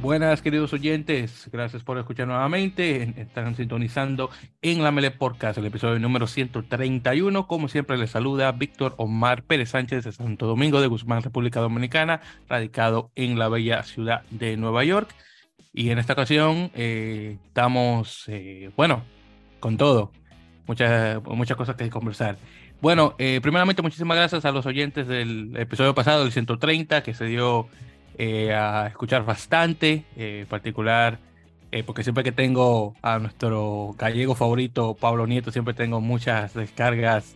Buenas, queridos oyentes. Gracias por escuchar nuevamente. Están sintonizando en la Mele Podcast, el episodio número 131. Como siempre, les saluda Víctor Omar Pérez Sánchez de Santo Domingo de Guzmán, República Dominicana, radicado en la bella ciudad de Nueva York. Y en esta ocasión eh, estamos, eh, bueno, con todo. Muchas, muchas cosas que conversar. Bueno, eh, primeramente, muchísimas gracias a los oyentes del episodio pasado, el 130, que se dio eh, a escuchar bastante, eh, en particular, eh, porque siempre que tengo a nuestro gallego favorito, Pablo Nieto, siempre tengo muchas descargas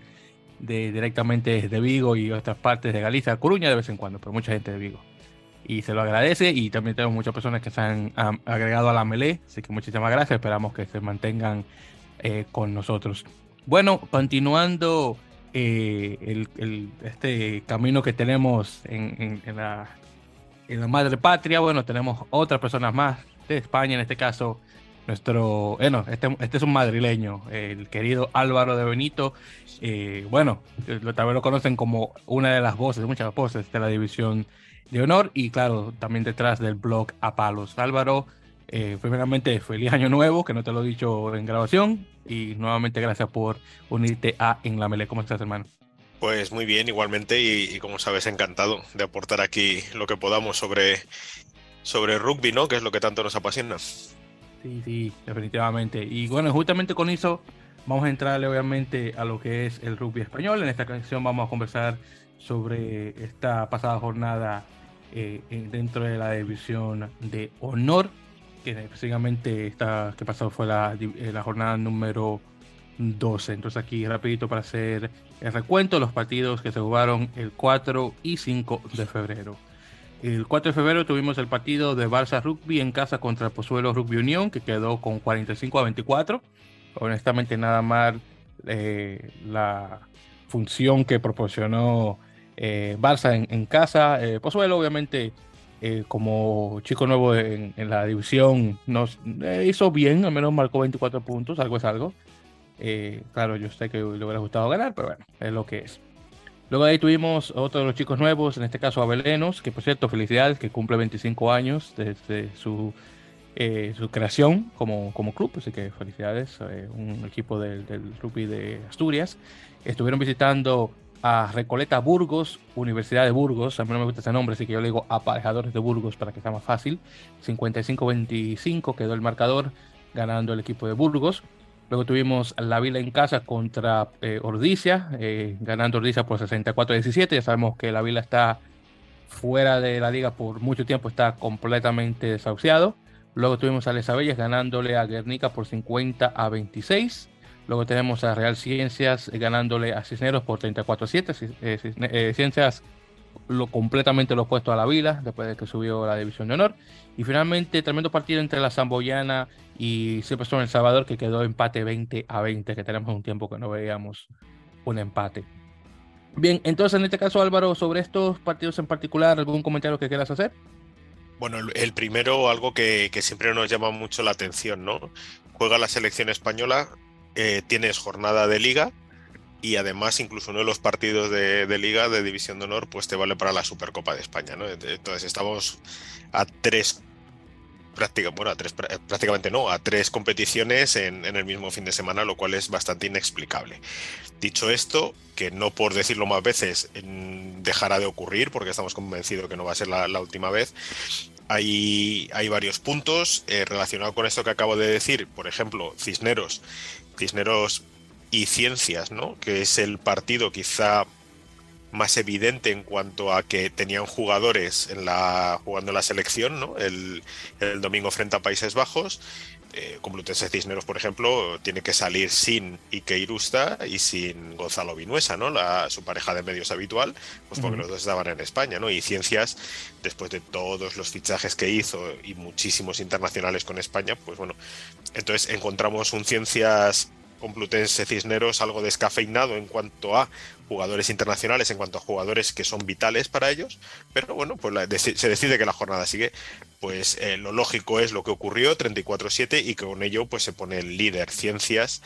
de, directamente de Vigo y otras partes de Galicia, Coruña de vez en cuando, pero mucha gente de Vigo. Y se lo agradece y también tengo muchas personas que se han, agregado a la Melé, así que muchísimas gracias, esperamos que se mantengan con nosotros. Bueno, continuando el, este camino que tenemos en, en, la en la madre patria, bueno, tenemos otras personas más de España, en este caso, nuestro, bueno, este, este es un madrileño, el querido Álvaro de Benito. Eh, bueno, tal vez lo conocen como una de las voces, muchas voces de la división de honor y claro, también detrás del blog A Palos. Álvaro, eh, primeramente, feliz año nuevo, que no te lo he dicho en grabación, y nuevamente gracias por unirte a En la Mele. ¿Cómo estás, hermano? Pues muy bien, igualmente, y, como sabes, encantado de aportar aquí lo que podamos sobre, sobre rugby, ¿no? Que es lo que tanto nos apasiona. Sí, sí, definitivamente. Y bueno, justamente con eso vamos a entrarle obviamente a lo que es el rugby español. En esta canción vamos a conversar sobre esta pasada jornada eh, dentro de la división de honor, que específicamente esta que pasó fue la, eh, la jornada número 12. Entonces aquí rapidito para hacer el recuento de los partidos que se jugaron el 4 y 5 de febrero. El 4 de febrero tuvimos el partido de Barça Rugby en casa contra el Pozuelo Rugby Unión, que quedó con 45 a 24. Honestamente, nada más eh, la función que proporcionó eh, Barça en, casa. Eh, Pozuelo, obviamente, como chico nuevo en, la división, hizo bien, al menos marcó 24 puntos, algo es algo. Eh, claro, yo sé que le hubiera gustado ganar, pero bueno, es lo que es. Luego de ahí tuvimos otro de los chicos nuevos, en este caso Abelenos, que por cierto, felicidades, que cumple 25 años desde su, eh, su creación como, como club, así que felicidades, eh, un equipo del, del rugby de Asturias. Estuvieron visitando a Recoleta Burgos, Universidad de Burgos, a mí no me gusta ese nombre, así que yo le digo aparejadores de Burgos para que sea más fácil. 55-25 quedó el marcador, ganando el equipo de Burgos. Luego tuvimos la Vila en casa contra eh, Ordicia, eh, ganando Ordicia por 64-17. Ya sabemos que la Vila está fuera de la liga por mucho tiempo, está completamente desahuciado. Luego tuvimos a Lesabellas ganándole a Guernica por 50 a 26. Luego tenemos a Real Ciencias ganándole a Cisneros por 34-7. Eh, Ciencias lo, completamente lo opuesto a la Vila, después de que subió la División de Honor. Y finalmente, tremendo partido entre la Zamboyana y son El Salvador, que quedó empate 20 a 20, que tenemos un tiempo que no veíamos un empate. Bien, entonces en este caso, Álvaro, sobre estos partidos en particular, ¿algún comentario que quieras hacer? Bueno, el primero, algo que, siempre nos llama mucho la atención, ¿no? Juega la selección española, eh, tienes jornada de liga, y además incluso uno de los partidos de, liga de división de honor pues te vale para la Supercopa de España ¿no? entonces estamos a tres tres, prácticamente no, a tres competiciones en, el mismo fin de semana, lo cual es bastante inexplicable. Dicho esto, que no por decirlo más veces dejará de ocurrir, porque estamos convencidos que no va a ser la, última vez, hay, hay varios puntos eh, relacionados con esto que acabo de decir. Por ejemplo, Cisneros. Cisneros y Ciencias, ¿no? Que es el partido quizá más evidente en cuanto a que tenían jugadores en la, jugando en la selección, ¿no? El, domingo frente a Países Bajos. Eh, Complutense Cisneros, por ejemplo, tiene que salir sin Ike Irusta y sin Gonzalo Vinuesa, ¿no? La, su pareja de medios habitual, pues porque los dos estaban en España, ¿no? Y Ciencias, después de todos los fichajes que hizo y muchísimos internacionales con España, pues bueno, entonces encontramos un Ciencias Complutense Cisneros algo descafeinado en cuanto a jugadores internacionales, en cuanto a jugadores que son vitales para ellos, pero bueno, pues se decide que la jornada sigue, pues eh, lo lógico es lo que ocurrió, 34-7, y con ello pues se pone el líder Ciencias,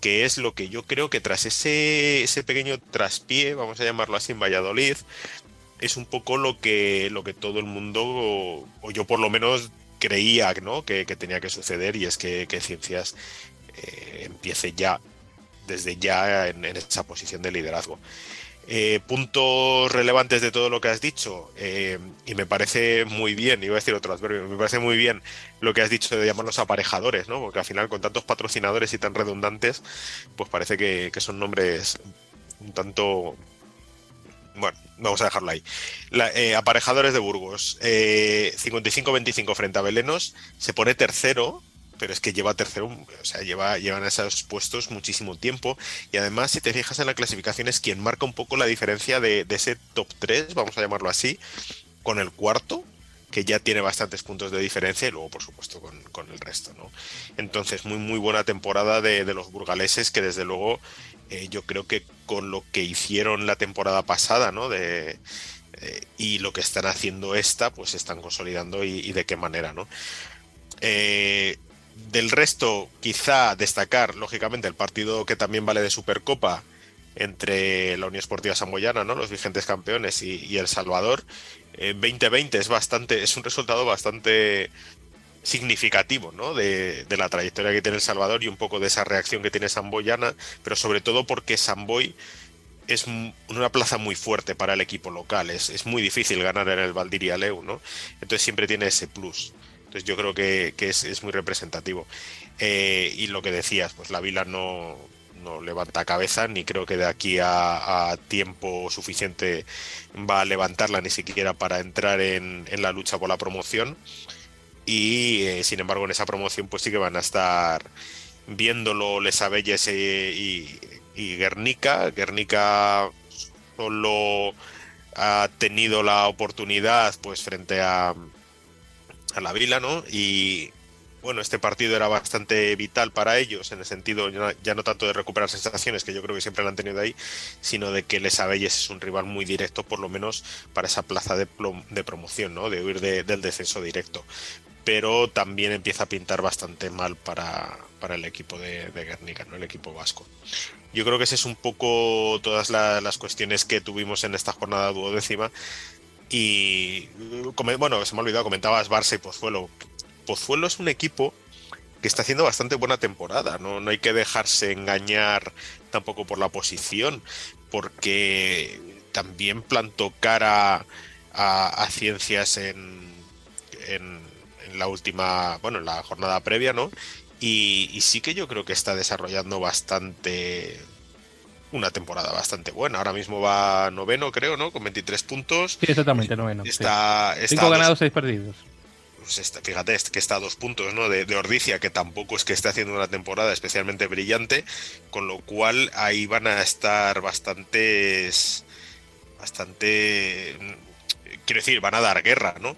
que es lo que yo creo que tras ese, ese pequeño traspié, vamos a llamarlo así, en Valladolid, es un poco lo que, lo que todo el mundo, o yo por lo menos creía ¿no? que, tenía que suceder y es que, Ciencias eh, empiece ya, desde ya, en, esa posición de liderazgo. Eh, puntos relevantes de todo lo que has dicho, eh, y me parece muy bien, iba a decir otro adverbio, me parece muy bien lo que has dicho de llamarlos aparejadores, ¿no? Porque al final, con tantos patrocinadores y tan redundantes, pues parece que, son nombres un tanto bueno, vamos a dejarlo ahí. Aparejadores de Burgos. 55-25 eh, frente a Belenos. Se pone tercero, pero es que lleva tercero, o sea, lleva, llevan esos puestos muchísimo tiempo. Y además, si te fijas en la clasificación, es quien marca un poco la diferencia de, ese top 3, vamos a llamarlo así, con el cuarto, que ya tiene bastantes puntos de diferencia, y luego, por supuesto, con, el resto, ¿no? Entonces, muy, muy buena temporada de, de los burgaleses, que desde luego eh, yo creo que con lo que hicieron la temporada pasada, ¿no? De, eh, y lo que están haciendo esta, pues se están consolidando y, de qué manera, ¿no? Eh, del resto, quizá destacar, lógicamente, el partido que también vale de Supercopa entre la Unión Esportiva Samboyana, ¿no? Los vigentes campeones y, El Salvador. 2020 es bastante, es un resultado bastante significativo ¿no? de, la trayectoria que tiene El Salvador y un poco de esa reacción que tiene Samboyana, pero sobre todo porque Samboy es una plaza muy fuerte para el equipo local, es, muy difícil ganar en el Valdiria Leu, ¿no? entonces siempre tiene ese plus. Yo creo que, es, muy representativo. Eh, y lo que decías, pues la Vila no, levanta cabeza, ni creo que de aquí a, tiempo suficiente va a levantarla ni siquiera para entrar en, en la lucha por la promoción y eh, sin embargo en esa promoción pues sí que van a estar viéndolo Les Abelles eh, y, y, Guernica. Guernica solo ha tenido la oportunidad pues frente a, a la Vila, ¿no? Y bueno, este partido era bastante vital para ellos, en el sentido ya no tanto de recuperar sensaciones, que yo creo que siempre la han tenido ahí, sino de que Les Abelles es un rival muy directo, por lo menos para esa plaza de, de promoción, ¿no? de huir del descenso directo pero también empieza a pintar bastante mal para, el equipo de, Guernica, ¿no? el equipo vasco. Yo creo que ese es un poco todas las cuestiones que tuvimos en esta jornada duodécima. Y bueno, se me ha olvidado, comentabas Barça y Pozuelo. Pozuelo es un equipo que está haciendo bastante buena temporada, ¿no? No hay que dejarse engañar tampoco por la posición, porque también plantó cara a, ciencias en, la última, bueno, en la jornada previa, ¿no? Y, sí que yo creo que está desarrollando bastante una temporada bastante buena. Ahora mismo va noveno, creo, ¿no? Con 23 puntos. Sí, exactamente, noveno. Está, Cinco ganados, seis perdidos. Pues fíjate, que está a dos puntos, ¿no? De, de, Ordicia, que tampoco es que esté haciendo una temporada especialmente brillante, con lo cual ahí van a estar bastantes. Bastante. Quiero decir, van a dar guerra, ¿no?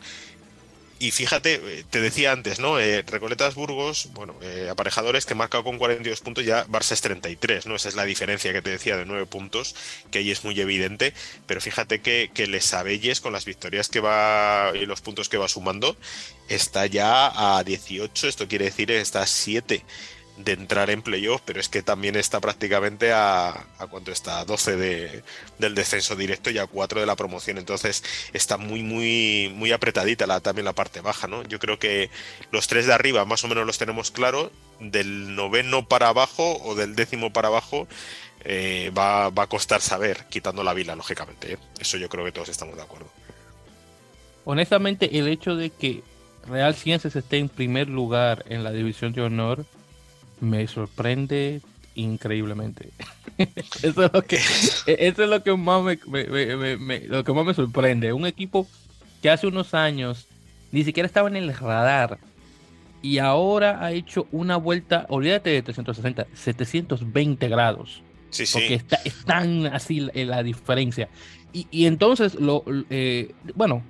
Y fíjate, eh, te decía antes, ¿no? Eh, Recoletas Burgos, bueno, eh, aparejadores que marca con 42 puntos, ya Barça es 33, ¿no? Esa es la diferencia que te decía de 9 puntos, que ahí es muy evidente, pero fíjate que, que Les con las victorias que va y los puntos que va sumando, está ya a 18, esto quiere decir está a 7 de entrar en playoff, pero es que también está prácticamente a, a cuánto está, a 12 de, del descenso directo y a 4 de la promoción. Entonces está muy, muy, muy apretadita la, también la parte baja, ¿no? Yo creo que los tres de arriba más o menos los tenemos claro, del noveno para abajo o del décimo para abajo. Eh, va, a costar saber, quitando la vila, lógicamente. ¿eh? Eso yo creo que todos estamos de acuerdo. Honestamente, el hecho de que Real Ciencias esté en primer lugar en la división de honor me sorprende increíblemente. eso es lo que eso es lo que más me, lo que más me sorprende. Un equipo que hace unos años ni siquiera estaba en el radar y ahora ha hecho una vuelta, olvídate de 360, 720 grados. Sí, sí. Porque está, es tan así la, diferencia. Y, entonces, lo, eh, bueno,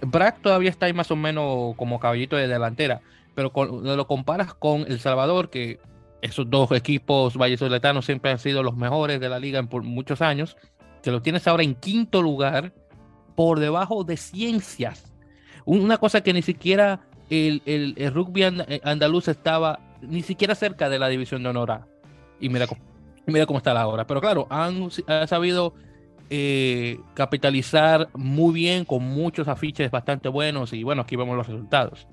Brack todavía está ahí más o menos como caballito de delantera, pero lo comparas con El Salvador, que esos dos equipos vallesoletanos siempre han sido los mejores de la liga por muchos años, que lo tienes ahora en quinto lugar por debajo de ciencias. Una cosa que ni siquiera el, el, rugby eh, andaluz estaba ni siquiera cerca de la división de honor Y mira, mira cómo está la hora. Pero claro, han, sabido eh, capitalizar muy bien con muchos afiches bastante buenos y bueno, aquí vemos los resultados.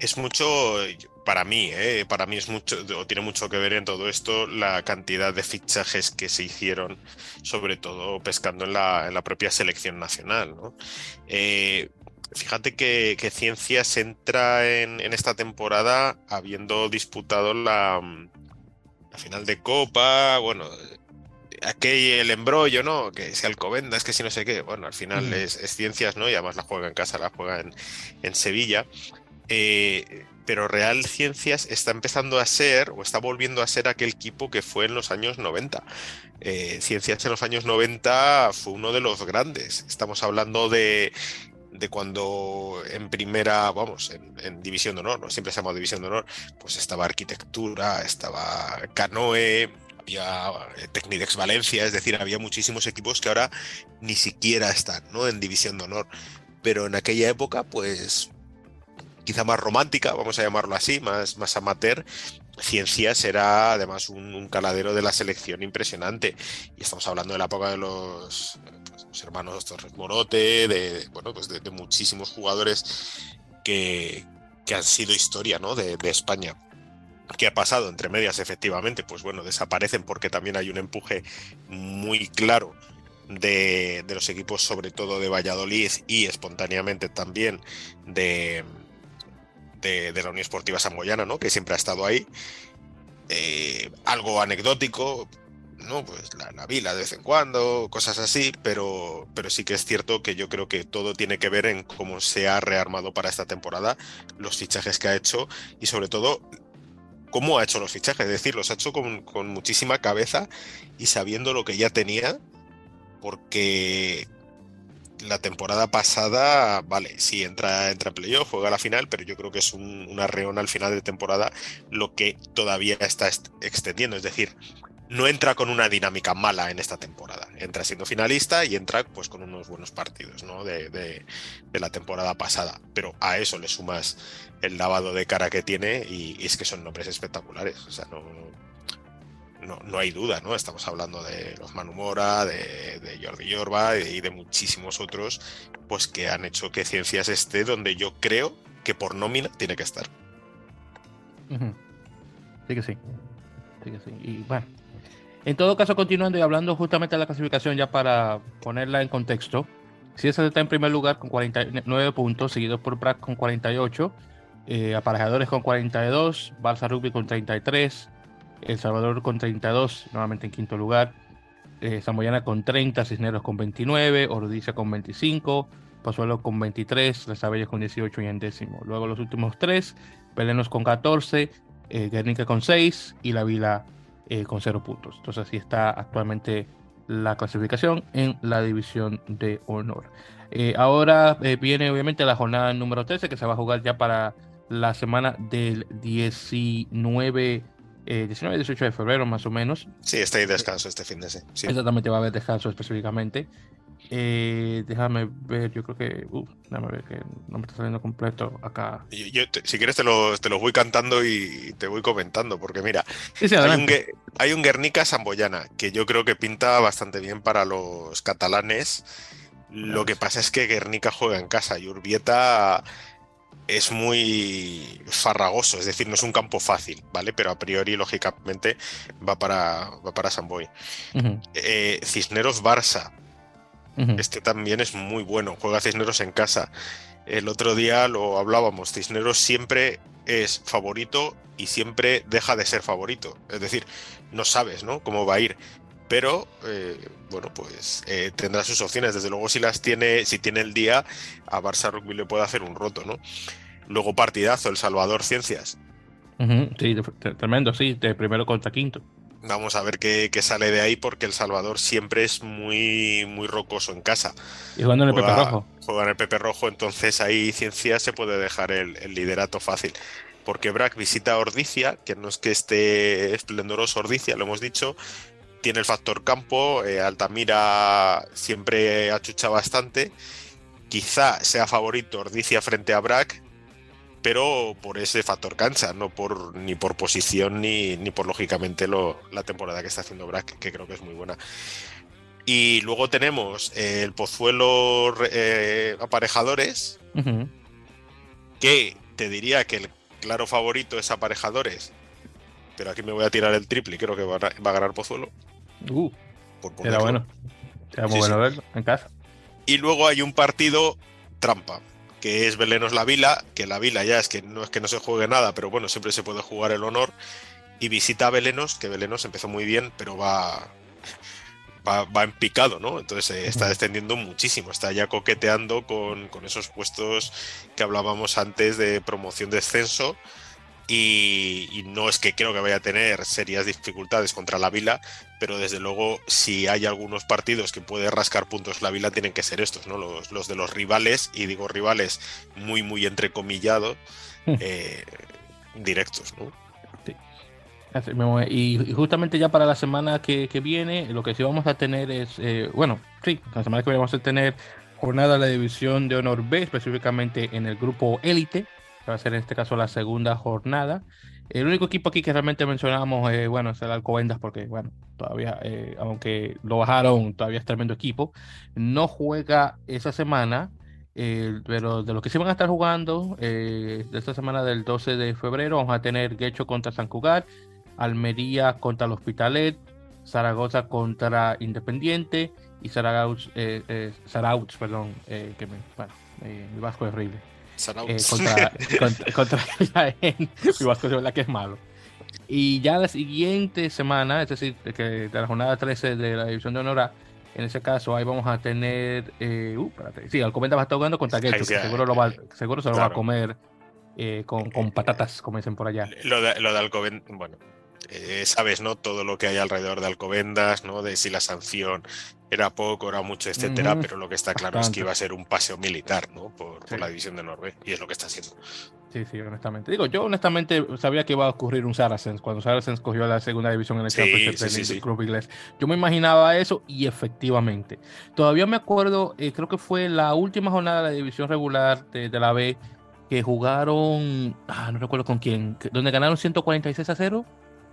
Es mucho, para mí, ¿eh? para mí es mucho, o tiene mucho que ver en todo esto la cantidad de fichajes que se hicieron, sobre todo pescando en la, en la propia selección nacional. ¿no? Eh, fíjate que, Ciencias entra en, esta temporada habiendo disputado la, la final de Copa, bueno, aquí el embrollo, ¿no? Que si Alcobendas, que si no sé qué. Bueno, al final es, ciencias, ¿no? Y además la juega en casa, la juega en, en Sevilla. Eh, pero Real Ciencias está empezando a ser, o está volviendo a ser aquel equipo que fue en los años 90. Eh, Ciencias en los años 90 fue uno de los grandes. Estamos hablando de, de cuando en primera, vamos, en, División de Honor, ¿no? Siempre se llama División de Honor, pues estaba Arquitectura, estaba Canoe, había eh, Tecnidex Valencia, es decir, había muchísimos equipos que ahora ni siquiera están, ¿no? En División de Honor. Pero en aquella época, pues quizá más romántica, vamos a llamarlo así, más, más amateur, Ciencias era además un, caladero de la selección impresionante. Y estamos hablando de la época de los, pues, hermanos Torres Morote, de, bueno, pues de, muchísimos jugadores que, que, han sido historia ¿no? de, de España. ¿Qué ha pasado entre medias? Efectivamente, pues bueno, desaparecen porque también hay un empuje muy claro de, de, los equipos, sobre todo de Valladolid y espontáneamente también de, de, la Unión Esportiva Samboyana, ¿no? Que siempre ha estado ahí. Eh, algo anecdótico, ¿no? Pues la, vila de vez en cuando, cosas así, pero, pero sí que es cierto que yo creo que todo tiene que ver en cómo se ha rearmado para esta temporada, los fichajes que ha hecho y sobre todo cómo ha hecho los fichajes, es decir, los ha hecho con, con muchísima cabeza y sabiendo lo que ya tenía, porque la temporada pasada, vale, sí, entra, entra en playoff, juega la final, pero yo creo que es un, una reón al final de temporada lo que todavía está extendiendo. Es decir, no entra con una dinámica mala en esta temporada. Entra siendo finalista y entra pues con unos buenos partidos ¿no? de, de, la temporada pasada. Pero a eso le sumas el lavado de cara que tiene y, y es que son nombres espectaculares. O sea, no, no, hay duda, ¿no? Estamos hablando de los Manumora, de, de Jordi Yorba y de muchísimos otros, pues que han hecho que Ciencias esté donde yo creo que por nómina tiene que estar. Sí que sí. Sí que sí. Y bueno, en todo caso, continuando y hablando justamente de la clasificación, ya para ponerla en contexto, Ciencias está en primer lugar con 49 puntos, seguido por BRAC con 48, eh, Aparejadores con 42, Balsa Rugby con 33, el Salvador con 32, nuevamente en quinto lugar. Eh, Zamboyana con 30, Cisneros con 29, Ordicia con 25, Pozuelo con 23, Las Abellas con 18 y en décimo. Luego los últimos tres, Pelenos con 14, eh, Guernica con 6 y La Vila eh, con 0 puntos. Entonces así está actualmente la clasificación en la división de honor. Eh, ahora viene obviamente la jornada número 13 que se va a jugar ya para la semana del 19 19 y 18 de febrero más o menos. Sí, está ahí descanso este fin de semana. Sí. Exactamente, va a haber descanso específicamente. Eh, déjame ver, yo creo que. Uh, déjame ver que no me está saliendo completo acá. Yo, si quieres, te los te voy cantando y te voy comentando, porque mira, hay, un, hay, un, Guernica Samboyana que yo creo que pinta bastante bien para los catalanes. Lo que pasa es que Guernica juega en casa y Urbieta es muy farragoso, es decir, no es un campo fácil, ¿vale? Pero a priori, lógicamente, va para, va para San Boy. Eh, Cisneros Barça. Este también es muy bueno, juega Cisneros en casa. El otro día lo hablábamos, Cisneros siempre es favorito y siempre deja de ser favorito. Es decir, no sabes, ¿no? Cómo va a ir pero eh, bueno, pues eh, tendrá sus opciones. Desde luego, si las tiene, si tiene el día, a Barça Rugby le puede hacer un roto, ¿no? Luego partidazo, El Salvador Ciencias. sí, tremendo, sí, de primero contra quinto. Vamos a ver qué, sale de ahí, porque El Salvador siempre es muy, muy rocoso en casa. Y jugando en el Pepe Rojo. Juega en el Pepe Rojo, entonces ahí Ciencias se puede dejar el, liderato fácil porque Brack visita Ordicia, que no es que esté esplendoroso Ordicia, lo hemos dicho, tiene el factor campo, eh, Altamira siempre achucha bastante. Quizá sea favorito Ordicia frente a Brack, pero por ese factor cancha, no por ni por posición ni, ni por lógicamente lo, la temporada que está haciendo Brack, que creo que es muy buena. Y luego tenemos el Pozuelo eh, Aparejadores, que te diría que el claro favorito es aparejadores, pero aquí me voy a tirar el triple y creo que va a, ganar Pozuelo. Uh, era bueno. Era muy bueno verlo en casa. Y luego hay un partido trampa, que es Belenos La Vila, que la Vila ya es que no es que no se juegue nada, pero bueno, siempre se puede jugar el honor. Y visita a Belenos, que Belenos empezó muy bien, pero va, va, en picado, ¿no? Entonces eh, está descendiendo muchísimo, está ya coqueteando con, con, esos puestos que hablábamos antes de promoción-descenso. Y, no es que creo que vaya a tener serias dificultades contra la Vila, pero desde luego si hay algunos partidos que puede rascar puntos la Vila tienen que ser estos, ¿no? Los, los de los rivales, y digo rivales muy, muy entrecomillados, eh, directos, ¿no? Y, justamente ya para la semana que, viene, lo que sí vamos a tener es, eh, bueno, sí, la semana que viene vamos a tener jornada de la división de honor B, específicamente en el grupo élite, va a ser en este caso la segunda jornada. El único equipo aquí que realmente mencionamos, eh, bueno, es el Alcobendas, porque, bueno, todavía, eh, aunque lo bajaron, todavía es tremendo equipo. No juega esa semana, eh, pero de los que sí van a estar jugando, de esta semana del 12 de febrero, vamos a tener Guecho contra San Cugat, Almería contra el Hospitalet, Zaragoza contra Independiente y Zaragoza, perdón, que me, bueno, el Vasco es horrible. Eh, contra, contra, Mi Vasco es verdad que es malo. Y ya la siguiente semana, es decir, que de la jornada 13 de la División de Honor en ese caso ahí vamos a tener. Eh, uh, espérate. Sí, Alcobendas va a estar jugando contra Guecho, que seguro, lo va, seguro se lo va a comer eh, con, con, patatas, como dicen por allá. Lo de, lo de Alcobendas, bueno, eh, sabes, ¿no? Todo lo que hay alrededor de Alcobendas, ¿no? De si la sanción era poco, era mucho, etcétera, pero lo que está claro es que iba a ser un paseo militar, ¿no? Por, la división de Norbe, y es lo que está haciendo. Sí, sí, honestamente. Digo, yo honestamente sabía que iba a ocurrir un Saracens cuando Saracens cogió la segunda división en el sí, club inglés. Yo me imaginaba eso y efectivamente. Todavía me acuerdo, eh, creo que fue la última jornada de la división regular de, de la B que jugaron, ah, no recuerdo con quién, donde ganaron 146 a 0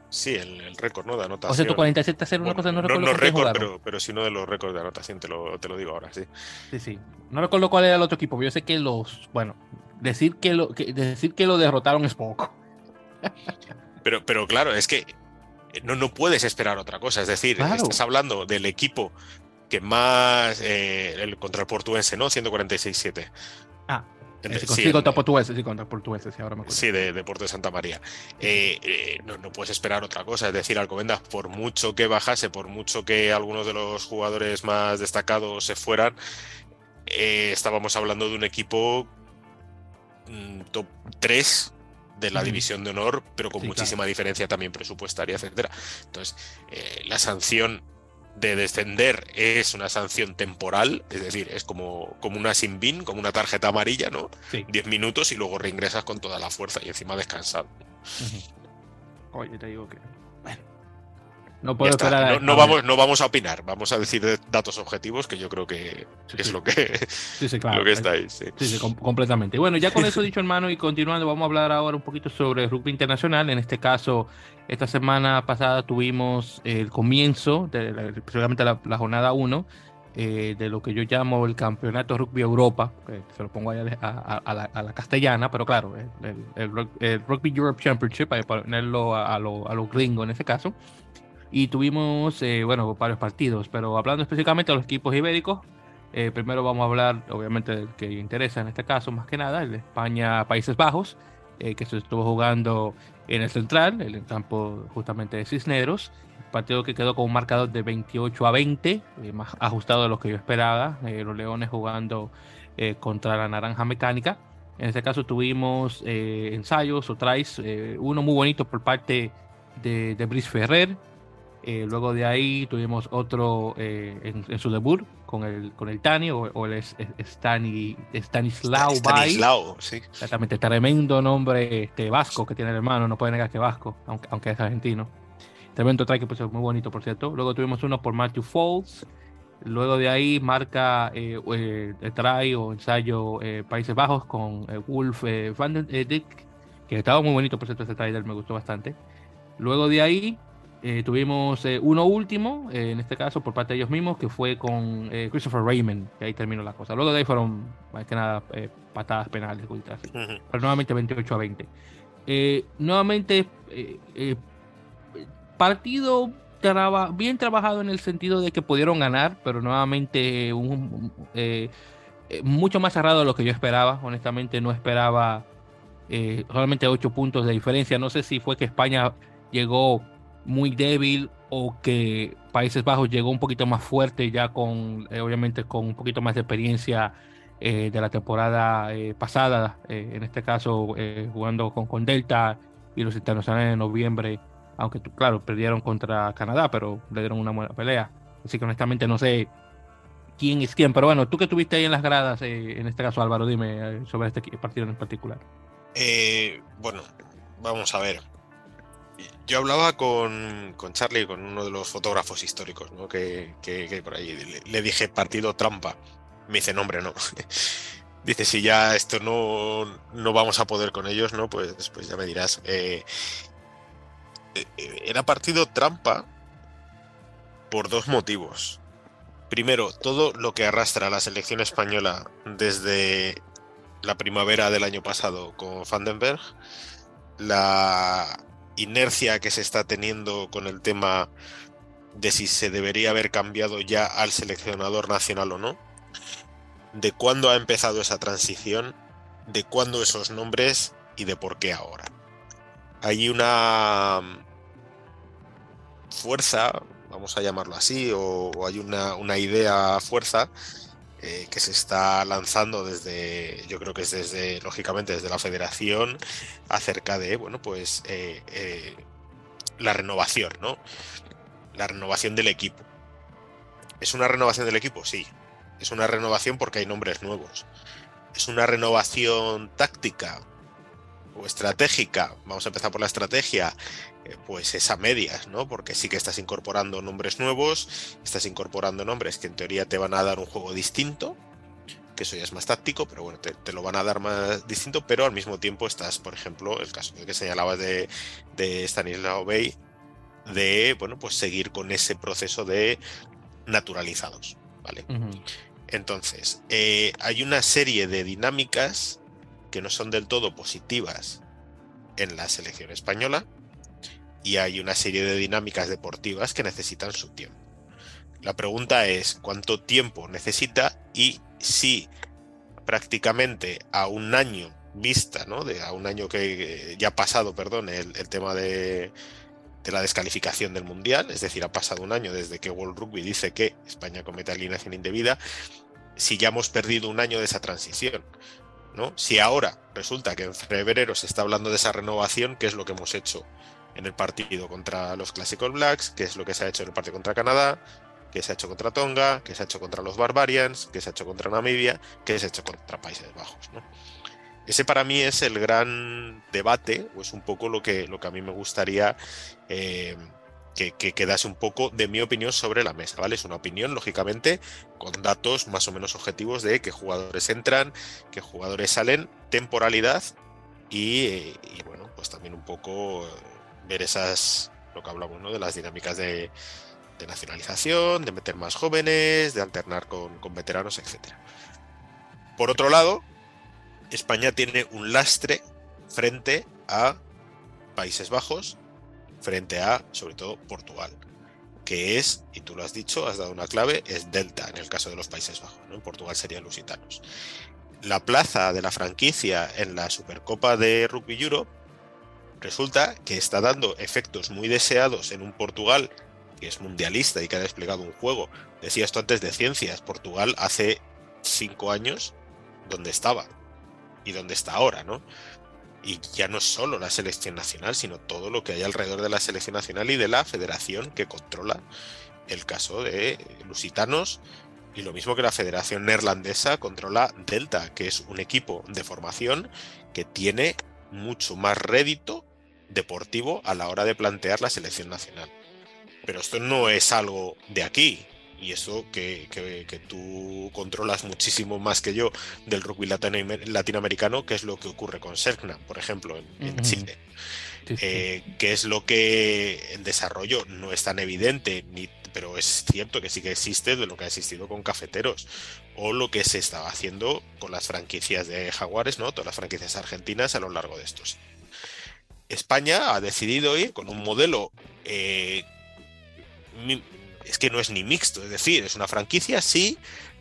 Sí, el, récord, ¿no? De anotación. O sea, tu 47 hacer una cosa, no recuerdo. No, no récord, pero, pero sí uno de los récords de anotación, te lo, te lo digo ahora, sí. Sí, sí. No recuerdo cuál era el otro equipo, yo sé que los. Bueno, decir que lo, que, decir que lo derrotaron es poco. pero, pero claro, es que no, no puedes esperar otra cosa. Es decir, estás hablando del equipo que más. Eh, el, contra el portuense, ¿no? 146-7. Ah, sí, contra portugueses, sí, contra portugueses, sí, ahora me Sí, de, de Puerto de Santa María. Eh, eh, no, puedes esperar otra cosa, es decir, Alcobendas, por mucho que bajase, por mucho que algunos de los jugadores más destacados se fueran, eh, estábamos hablando de un equipo mm, top 3 de la división de honor, pero con muchísima diferencia también presupuestaria, etcétera. Entonces, la sanción de descender es una sanción temporal, es decir, es como, como una sin bin, como una tarjeta amarilla, ¿no? Diez minutos y luego reingresas con toda la fuerza y encima descansado. Oye, te digo que. No puedo esperar. No, vamos, no vamos a opinar, vamos a decir datos objetivos que yo creo que es lo que, lo que está ahí. Sí, completamente. Bueno, ya con eso dicho, hermano, y continuando, vamos a hablar ahora un poquito sobre rugby internacional. En este caso, esta semana pasada tuvimos el comienzo, de, especialmente la, jornada 1, eh, de lo que yo llamo el Campeonato Rugby Europa, se lo pongo ahí a, la, castellana, pero claro, el, Rugby Europe Championship, para ponerlo a, lo, a lo gringo en ese caso. Y tuvimos, eh, bueno, varios partidos, pero hablando específicamente de los equipos ibéricos, eh, primero vamos a hablar, obviamente, del que interesa en este caso, más que nada, el de España-Países Bajos, eh, que se estuvo jugando en el central, en el campo justamente de Cisneros. Partido que quedó con un marcador de 28 a 20, más ajustado de lo que yo esperaba. los Leones jugando contra la Naranja Mecánica. En este caso tuvimos ensayos o tries, uno muy bonito por parte de, de Brice Ferrer, eh, luego de ahí tuvimos otro eh, en, su debut con el, con el Tani o, el Stani, Stanislao Stanislao, sí. Exactamente, tremendo nombre este, vasco que tiene el hermano, no puede negar que vasco, aunque, aunque es argentino. Tremendo track pues, muy bonito, por cierto. Luego tuvimos uno por Matthew Falls. Luego de ahí marca eh, el try o ensayo Países Bajos con Wolf van den Dijk, que estaba muy bonito, por cierto, ese trailer me gustó bastante. Luego de ahí Eh, tuvimos eh, uno último, eh, en este caso por parte de ellos mismos, que fue con Christopher Raymond, que ahí terminó la cosa. Luego de ahí fueron, más que nada, patadas penales, Pero nuevamente 28 a 20. nuevamente, partido bien trabajado en el sentido de que pudieron ganar, pero nuevamente un, mucho más cerrado de lo que yo esperaba. Honestamente, no esperaba solamente 8 puntos de diferencia. No sé si fue que España llegó muy débil o que Países Bajos llegó un poquito más fuerte ya con, eh, obviamente, con un poquito más de experiencia eh, de la temporada eh, pasada, en este caso jugando con, con Delta y los internacionales en noviembre, aunque claro, perdieron contra Canadá, pero le dieron una buena pelea. Así que honestamente no sé quién es quién, pero bueno, tú que estuviste ahí en las gradas, en este caso Álvaro, dime sobre este partido en particular. bueno, vamos a ver yo hablaba con, con, Charlie, con uno de los fotógrafos históricos, ¿no? que, que, por ahí le, dije partido trampa. Me dice, no, hombre, no. dice, si ya esto no, no vamos a poder con ellos, ¿no? Pues, pues ya me dirás. Eh, eh, era partido trampa por dos motivos. Primero, todo lo que arrastra la selección española desde la primavera del año pasado con Vandenberg, la inercia que se está teniendo con el tema de si se debería haber cambiado ya al seleccionador nacional o no, de cuándo ha empezado esa transición, de cuándo esos nombres y de por qué ahora. Hay una fuerza, vamos a llamarlo así, o, hay una, una idea fuerza eh, que se está lanzando desde, yo creo que es desde, lógicamente, desde la federación, acerca de, bueno, pues eh, eh, la renovación, ¿no? La renovación del equipo. ¿Es una renovación del equipo? Sí. Es una renovación porque hay nombres nuevos. ¿Es una renovación táctica o estratégica? Vamos a empezar por la estrategia. Eh, pues es a medias, ¿no? Porque sí que estás incorporando nombres nuevos, estás incorporando nombres que en teoría te van a dar un juego distinto, que eso ya es más táctico, pero bueno, te, lo van a dar más distinto, pero al mismo tiempo estás, por ejemplo, el caso que señalabas de, de Stanislao Bay, de, bueno, pues seguir con ese proceso de naturalizados, ¿vale? Entonces, eh, hay una serie de dinámicas que no son del todo positivas en la selección española, y hay una serie de dinámicas deportivas que necesitan su tiempo. La pregunta es cuánto tiempo necesita y si prácticamente a un año vista, ¿no? De, a un año que ya ha pasado, perdón, el, tema de, de, la descalificación del Mundial, es decir, ha pasado un año desde que World Rugby dice que España comete alineación indebida, si ya hemos perdido un año de esa transición. ¿no? Si ahora resulta que en febrero se está hablando de esa renovación, ¿qué es lo que hemos hecho en el partido contra los Classical Blacks, que es lo que se ha hecho en el partido contra Canadá, que se ha hecho contra Tonga, que se ha hecho contra los Barbarians, que se ha hecho contra Namibia, que se ha hecho contra Países Bajos. Ese para mí es el gran debate, o es un poco lo que, lo que a mí me gustaría eh, que, quedase un poco de mi opinión sobre la mesa, ¿vale? Es una opinión, lógicamente, con datos más o menos objetivos de qué jugadores entran, qué jugadores salen, temporalidad y, eh, y bueno, pues también un poco ver esas, lo que hablamos, ¿no? De las dinámicas de, nacionalización, de meter más jóvenes, de alternar con, veteranos, etc. Por otro lado, España tiene un lastre frente a Países Bajos, frente a, sobre todo, Portugal, que es, y tú lo has dicho, has dado una clave, es Delta en el caso de los Países Bajos, ¿no? en Portugal serían lusitanos. La plaza de la franquicia en la Supercopa de Rugby Europe resulta que está dando efectos muy deseados en un Portugal que es mundialista y que ha desplegado un juego. Decía esto antes de ciencias. Portugal hace cinco años donde estaba y donde está ahora, ¿no? Y ya no es solo la selección nacional, sino todo lo que hay alrededor de la selección nacional y de la federación que controla el caso de Lusitanos y lo mismo que la federación neerlandesa controla Delta, que es un equipo de formación que tiene mucho más rédito deportivo a la hora de plantear la selección nacional. Pero esto no es algo de aquí. Y eso que, tú controlas muchísimo más que yo del rugby latinoamericano, que es lo que ocurre con Serkna, por ejemplo, en, Chile. eh, que es lo que en desarrollo no es tan evidente, ni, pero es cierto que sí que existe de lo que ha existido con cafeteros o lo que se estaba haciendo con las franquicias de Jaguares, ¿no? Todas las franquicias argentinas a lo largo de estos. España ha decidido ir con un modelo eh, es que no es ni mixto, es decir, es una franquicia, sí,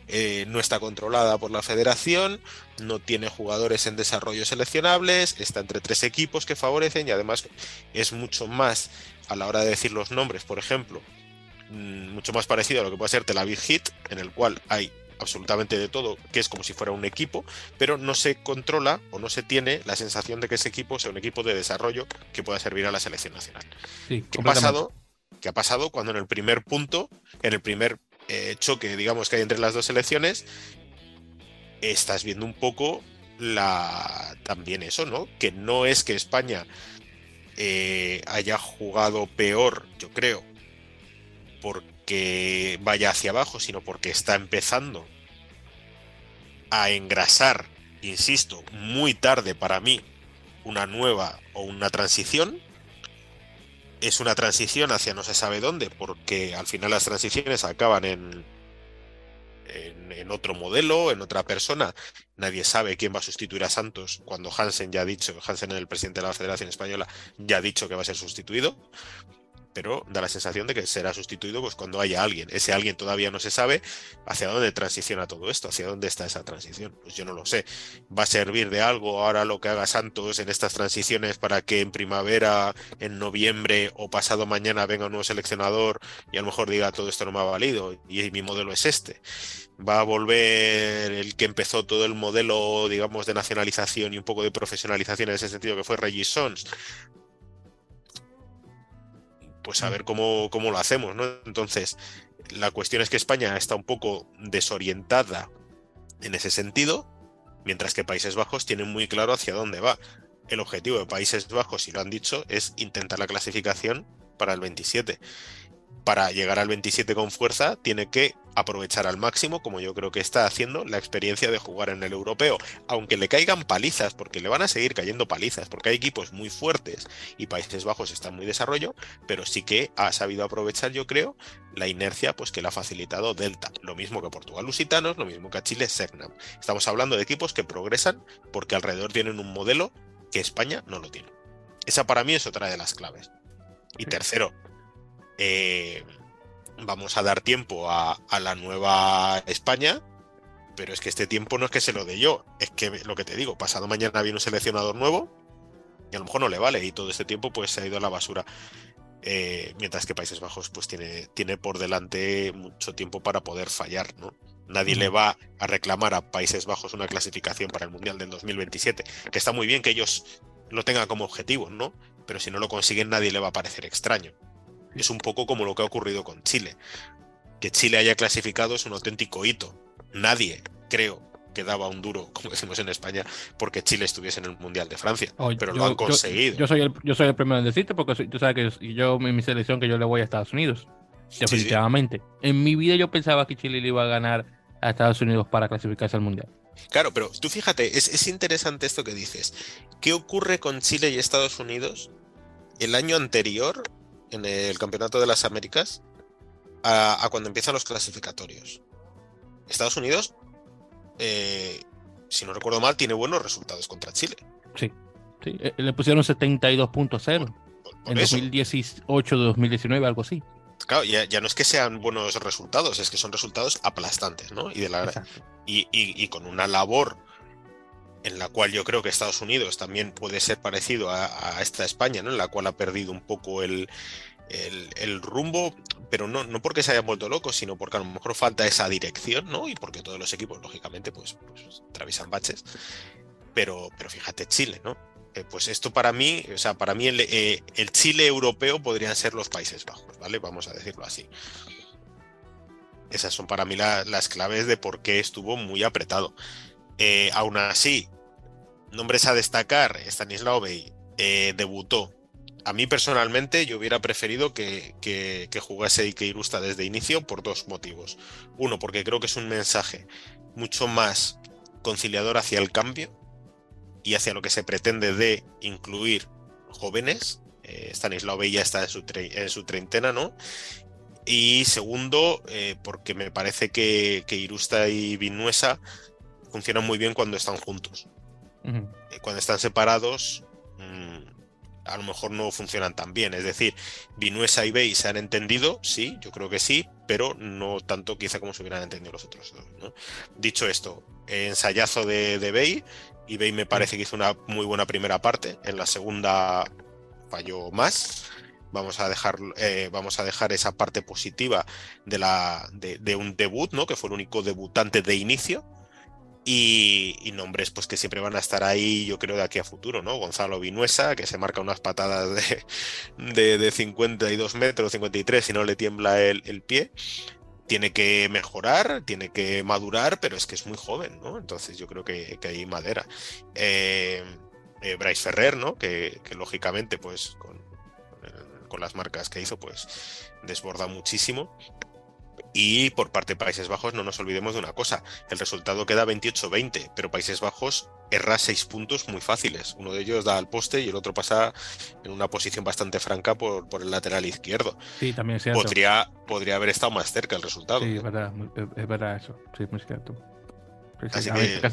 eh, no está controlada por la federación, no tiene jugadores en desarrollo seleccionables, está entre tres equipos que favorecen y además es mucho más a la hora de decir los nombres, por ejemplo, mm, mucho más parecido a lo que puede ser Tel Aviv Hit, en el cual hay absolutamente de todo, que es como si fuera un equipo, pero no se controla o no se tiene la sensación de que ese equipo sea un equipo de desarrollo que pueda servir a la selección nacional. ¿Qué ha pasado? ¿Qué ha pasado cuando en el primer punto, en el primer eh, choque, digamos, que hay entre las dos selecciones, estás viendo un poco la también eso, ¿no? Que no es que España eh, haya jugado peor, yo creo, porque vaya hacia abajo, sino porque está empezando a engrasar, insisto, muy tarde para mí, una nueva o una transición es una transición hacia no se sabe dónde, porque al final las transiciones acaban en, en, otro modelo, en otra persona. Nadie sabe quién va a sustituir a Santos cuando Hansen ya ha dicho, Hansen, el presidente de la Federación Española, ya ha dicho que va a ser sustituido pero da la sensación de que será sustituido pues, cuando haya alguien. Ese alguien todavía no se sabe hacia dónde transiciona todo esto, hacia dónde está esa transición. Pues yo no lo sé. ¿Va a servir de algo ahora lo que haga Santos en estas transiciones para que en primavera, en noviembre o pasado mañana venga un nuevo seleccionador y a lo mejor diga todo esto no me ha valido y mi modelo es este? va a volver el que empezó todo el modelo, digamos, de nacionalización y un poco de profesionalización en ese sentido, que fue Regis Sons, pues a ver cómo, cómo lo hacemos, ¿no? Entonces, la cuestión es que España está un poco desorientada en ese sentido, mientras que Países Bajos tienen muy claro hacia dónde va. El objetivo de Países Bajos, si lo han dicho, es intentar la clasificación para el 27 para llegar al 27 con fuerza, tiene que aprovechar al máximo, como yo creo que está haciendo, la experiencia de jugar en el europeo. Aunque le caigan palizas, porque le van a seguir cayendo palizas, porque hay equipos muy fuertes y Países Bajos están muy desarrollo, pero sí que ha sabido aprovechar, yo creo, la inercia pues, que le ha facilitado Delta. Lo mismo que Portugal Lusitanos, lo mismo que a Chile Segnam. Estamos hablando de equipos que progresan porque alrededor tienen un modelo que España no lo tiene. Esa para mí es otra de las claves. Y tercero, eh, vamos a dar tiempo a, la nueva España, pero es que este tiempo no es que se lo dé yo, es que lo que te digo, pasado mañana viene un seleccionador nuevo y a lo mejor no le vale y todo este tiempo pues se ha ido a la basura. Eh, mientras que Países Bajos pues tiene, tiene por delante mucho tiempo para poder fallar, ¿no? Nadie le va a reclamar a Países Bajos una clasificación para el Mundial del 2027, que está muy bien que ellos lo tengan como objetivo, ¿no? Pero si no lo consiguen nadie le va a parecer extraño es un poco como lo que ha ocurrido con Chile. Que Chile haya clasificado es un auténtico hito. Nadie, creo, que daba un duro, como decimos en España, porque Chile estuviese en el Mundial de Francia. pero lo han conseguido. Yo, soy el, yo soy el primero en decirte, porque tú sabes que yo, mi, mi selección, que yo le voy a Estados Unidos. Definitivamente. En mi vida yo pensaba que Chile le iba a ganar a Estados Unidos para clasificarse al Mundial. Claro, pero tú fíjate, es, es interesante esto que dices. ¿Qué ocurre con Chile y Estados Unidos el año anterior en el Campeonato de las Américas a, cuando empiezan los clasificatorios. Estados Unidos, eh, si no recuerdo mal, tiene buenos resultados contra Chile. Sí, sí. Eh, le pusieron 72.0 en 2018-2019, algo así. Claro, ya, no es que sean buenos resultados, es que son resultados aplastantes, ¿no? Y, de la, y, y, con una labor en la cual yo creo que Estados Unidos también puede ser parecido a, esta España, ¿no? En la cual ha perdido un poco el, rumbo, pero no, no porque se hayan vuelto locos, sino porque a lo mejor falta esa dirección, ¿no? Y porque todos los equipos, lógicamente, pues, pues atraviesan baches. Pero, pero fíjate, Chile, ¿no? Eh, pues esto para mí, o sea, para mí eh, el, Chile europeo podrían ser los Países Bajos, ¿vale? Vamos a decirlo así. Esas son para mí las claves de por qué estuvo muy apretado. Eh, aún así, nombres a destacar, Stanislav Bey eh, debutó. A mí personalmente yo hubiera preferido que, que, que jugase Ike Irusta desde inicio por dos motivos. Uno, porque creo que es un mensaje mucho más conciliador hacia el cambio y hacia lo que se pretende de incluir jóvenes. Eh, Stanislao Bella está en su, en su treintena, ¿no? Y segundo, eh, porque me parece que, Irusta y Vinuesa funcionan muy bien cuando están juntos. Eh, cuando están separados, mm, a lo mejor no funcionan tan bien. Es decir, Vinuesa y Bey se han entendido, sí, yo creo que sí, pero no tanto quizá como se hubieran entendido los otros dos. Dicho esto, ensayazo de, de Bey, y Bey me parece que hizo una muy buena primera parte. En la segunda falló más vamos a dejar, eh, vamos a dejar esa parte positiva de, la, de, un debut, ¿no? Que fue el único debutante de inicio. Y, nombres pues que siempre van a estar ahí, yo creo, de aquí a futuro, ¿no? Gonzalo Vinuesa, que se marca unas patadas de, de, 52 metros, 53, y no le tiembla el, pie. Tiene que mejorar, tiene que madurar, pero es que es muy joven, ¿no? Entonces yo creo que, hay madera. Eh, eh, Bryce Ferrer, ¿no? Que, que, lógicamente, pues con, con las marcas que hizo, pues desborda muchísimo. Y por parte de Países Bajos no nos olvidemos de una cosa, el resultado queda 28-20, pero Países Bajos erra seis puntos muy fáciles. Uno de ellos da al poste y el otro pasa en una posición bastante franca por, por el lateral izquierdo. Sí, también es Podría, podría haber estado más cerca el resultado. Sí, es verdad, es verdad eso, sí, muy cierto.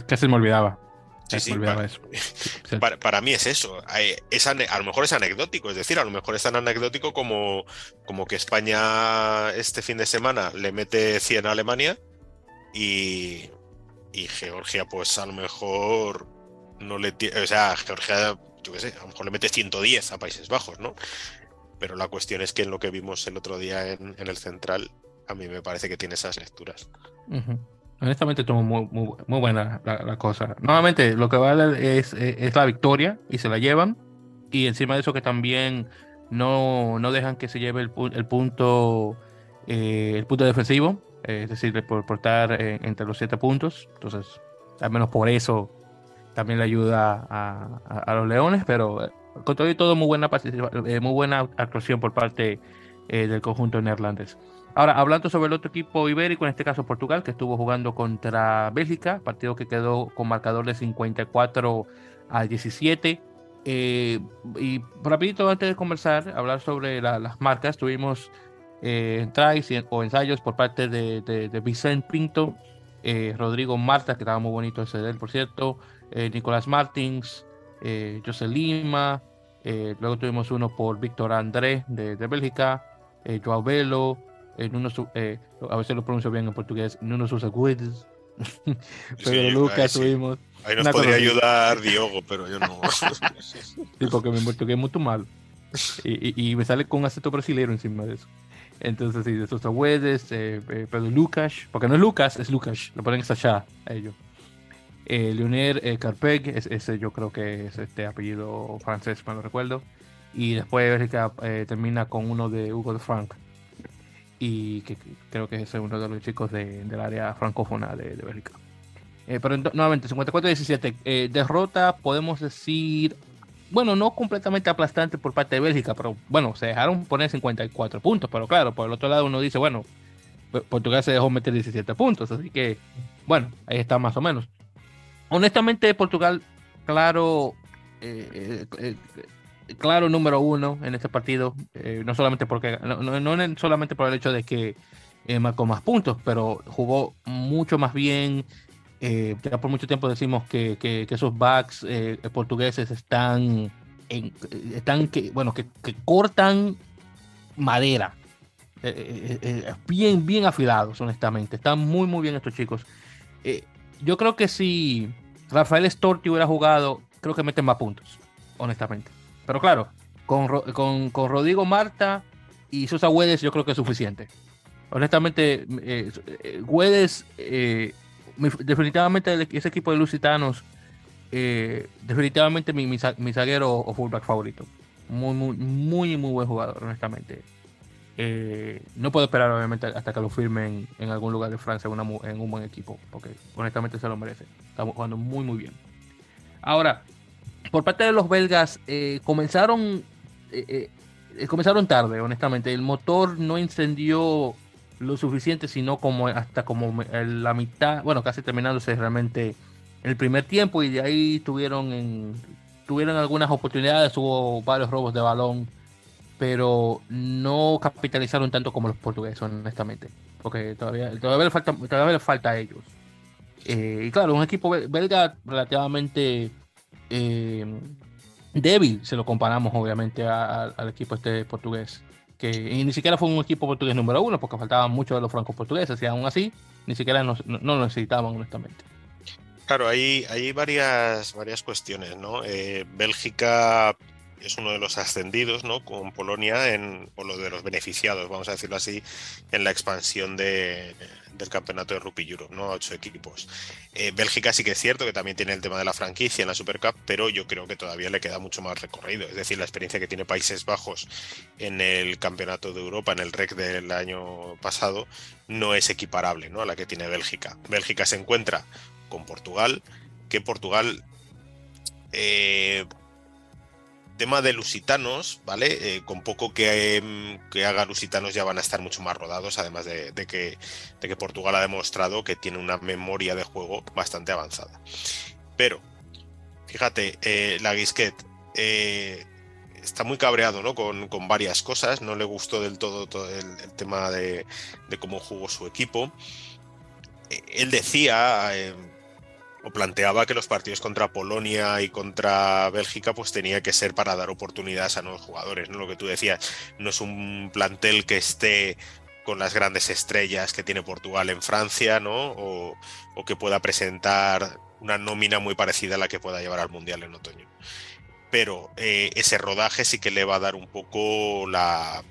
casi me olvidaba. para, mí es eso. Es, a lo mejor es anecdótico, es decir, a lo mejor es tan anecdótico como, como que España este fin de semana le mete 100 a Alemania y, Georgia, pues a lo mejor no le O sea, Georgia, yo qué sé, a lo mejor le mete 110 a Países Bajos, ¿no? Pero la cuestión es que en lo que vimos el otro día en, el Central, a mí me parece que tiene esas lecturas. Honestamente, estuvo muy, muy, buena la, cosa. Nuevamente, lo que vale es, es, la victoria y se la llevan. Y encima de eso, que también no, no dejan que se lleve el, el punto eh, el punto defensivo, es decir, por, portar entre los siete puntos. Entonces, al menos por eso también le ayuda a, a, los Leones. Pero eh, con todo y todo, muy buena, eh, muy buena actuación por parte del conjunto neerlandés. Ahora, hablando sobre el otro equipo ibérico, en este caso Portugal, que estuvo jugando contra Bélgica, partido que quedó con marcador de 54 a 17. Eh, y rapidito, antes de conversar, hablar sobre las marcas, tuvimos eh, tries o ensayos por parte de, de, Vicente Pinto, eh, Rodrigo Marta, que estaba muy bonito ese de él, por cierto, eh, Nicolás Martins, José Lima, luego tuvimos uno por Víctor André de, de Bélgica, Joao Velo, Nuno, eh, a veces lo pronuncio bien en portugués, Nuno Sousa Guedes. pero Lucas tuvimos. Ahí nos podría ayudar Diogo, pero yo no. sí, porque mi portugués es muy mal. Y, y, me sale con acento brasileño encima de eso. Entonces, sí, de Sousa Guedes, eh, eh, Pedro Lucas, porque no es Lucas, es Lucas, lo ponen allá a ellos. Eh, Leonel eh, Carpeg, ese yo creo que es este apellido francés, me lo recuerdo. Y después Bélgica eh, termina con uno de Hugo de Frank y que creo que es uno de los chicos de, del área francófona de, de Bélgica. Eh, pero nuevamente, 54-17, eh, derrota, podemos decir, bueno, no completamente aplastante por parte de Bélgica, pero bueno, se dejaron poner 54 puntos, pero claro, por el otro lado uno dice, bueno, Portugal se dejó meter 17 puntos, así que, bueno, ahí está más o menos. Honestamente, Portugal, claro, eh, eh claro número uno en este partido, eh, no solamente porque no, no, solamente por el hecho de que eh, marcó más puntos, pero jugó mucho más bien. Eh, ya por mucho tiempo decimos que, que, esos backs portugueses están, en, están que, bueno, que, cortan madera. bien, bien afilados, honestamente. Están muy, muy bien estos chicos. yo creo que si Rafael Storti hubiera jugado, creo que meten más puntos, honestamente. Pero claro, con, con, con Rodrigo Marta y Sosa Güedes yo creo que es suficiente. Honestamente, eh, Güedes, eh, definitivamente ese equipo de Lusitanos, eh, definitivamente mi, mi, zaguero o fullback favorito. Muy, muy, muy, muy buen jugador, honestamente. Eh, no puedo esperar, obviamente, hasta que lo firmen en algún lugar de Francia en un buen equipo, porque honestamente se lo merece. Estamos jugando muy, muy bien. Ahora, por parte de los belgas eh, comenzaron, eh, eh, comenzaron tarde, honestamente. El motor no incendió lo suficiente, sino como hasta como la mitad, bueno, casi terminándose realmente el primer tiempo y de ahí tuvieron en tuvieron algunas oportunidades, hubo varios robos de balón, pero no capitalizaron tanto como los portugueses, honestamente. Porque todavía, todavía, le, falta, todavía le falta a ellos. Eh, y claro, un equipo belga relativamente eh, débil, se lo comparamos obviamente al equipo este portugués. Que ni siquiera fue un equipo portugués número uno, porque faltaban muchos de los francos portugueses, y aún así, ni siquiera no, lo necesitaban, honestamente. Claro, hay, hay varias, varias cuestiones, ¿no? Eh, Bélgica es uno de los ascendidos, ¿no? Con Polonia, en, o lo de los beneficiados, vamos a decirlo así, en la expansión de, del campeonato de Rugby Europe, ¿no? A ocho equipos. Eh, Bélgica sí que es cierto que también tiene el tema de la franquicia en la Super Cup, pero yo creo que todavía le queda mucho más recorrido. Es decir, la experiencia que tiene Países Bajos en el campeonato de Europa, en el REC del año pasado, no es equiparable, ¿no? A la que tiene Bélgica. Bélgica se encuentra con Portugal, que Portugal eh, tema de lusitanos, ¿vale? Eh, con poco que, que, haga lusitanos ya van a estar mucho más rodados, además de, que, de, que, Portugal ha demostrado que tiene una memoria de juego bastante avanzada. Pero, fíjate, eh, la Guisquet eh, está muy cabreado ¿no? Con, con, varias cosas, no le gustó del todo, el, tema de, de, cómo jugó su equipo. Él decía o planteaba que los partidos contra Polonia y contra Bélgica pues tenía que ser para dar oportunidades a nuevos jugadores, ¿no? Lo que tú decías, no es un plantel que esté con las grandes estrellas que tiene Portugal en Francia, ¿no? O, que pueda presentar una nómina muy parecida a la que pueda llevar al Mundial en otoño. Pero eh, ese rodaje sí que le va a dar un poco la,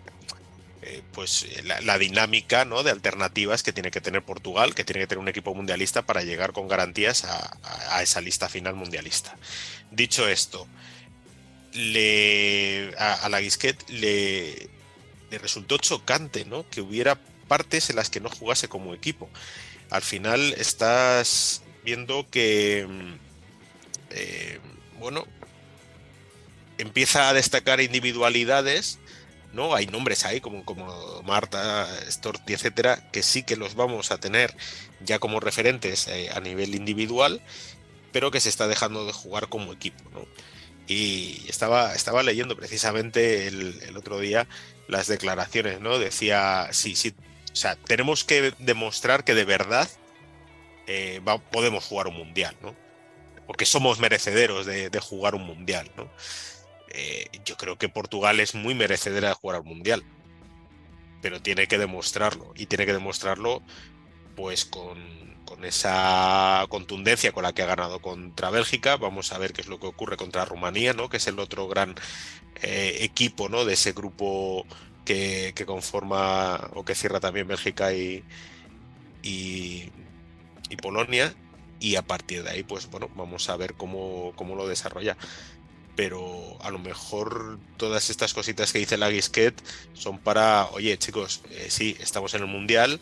eh, pues eh, la, dinámica ¿no? de alternativas que tiene que tener Portugal, que tiene que tener un equipo mundialista para llegar con garantías a, esa lista final mundialista. Dicho esto, le, a, la Guisquet le, le, resultó chocante ¿no? que hubiera partes en las que no jugase como equipo. Al final estás viendo que, mm, eh, bueno, empieza a destacar individualidades ¿no? Hay nombres ahí como, como Marta, Storti, etcétera, que sí que los vamos a tener ya como referentes eh, a nivel individual, pero que se está dejando de jugar como equipo, Y estaba, estaba leyendo precisamente el, otro día las declaraciones, ¿no? Decía, sí, sí, o sea, tenemos que demostrar que de verdad eh, podemos jugar un mundial, ¿no? Porque somos merecederos de, de jugar un mundial, ¿no? Eh, yo creo que Portugal es muy merecedera de jugar al Mundial, pero tiene que demostrarlo y tiene que demostrarlo pues con, esa contundencia con la que ha ganado contra Bélgica. Vamos a ver qué es lo que ocurre contra Rumanía, ¿no? que es el otro gran eh, equipo ¿no? de ese grupo que, conforma o que cierra también Bélgica y, y, Polonia. Y a partir de ahí, pues bueno, vamos a ver cómo, cómo lo desarrolla pero a lo mejor todas estas cositas que dice la Guisquet son para, oye chicos, eh, sí, estamos en el Mundial,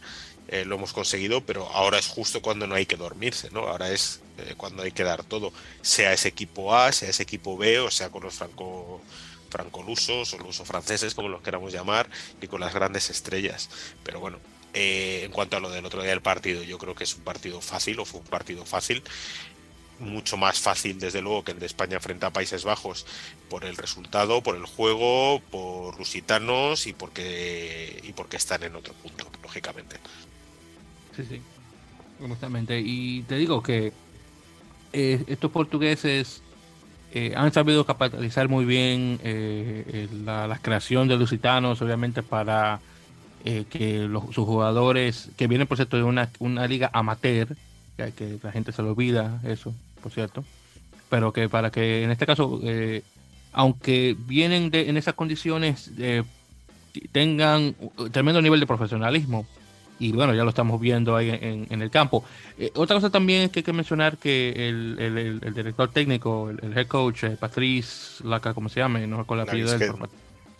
eh, lo hemos conseguido, pero ahora es justo cuando no hay que dormirse, ¿no? Ahora es eh, cuando hay que dar todo, sea ese equipo A, sea ese equipo B, o sea con los franco francolusos o luso franceses, como los queramos llamar, y con las grandes estrellas. Pero bueno, en cuanto a lo del otro día del partido, yo creo que es un partido fácil, o fue un partido fácil mucho más fácil, desde luego, que el de España frente a Países Bajos por el resultado, por el juego, por lusitanos y porque, y porque están en otro punto, lógicamente. Sí, sí, justamente. Y te digo que eh, estos portugueses eh, han sabido capitalizar muy bien eh, la, creación de lusitanos, obviamente, para que sus jugadores que vienen por cierto de una, una liga amateur, que la gente se lo olvida eso, por cierto, pero que para que en este caso, eh, aunque vienen de, en esas condiciones, eh, tengan un tremendo nivel de profesionalismo. Y bueno, ya lo estamos viendo ahí en, el campo. Eh, otra cosa también es que hay que mencionar que el, el, director técnico, el, head coach, Patrice Laca, como se llame, no recuerdo la apellido del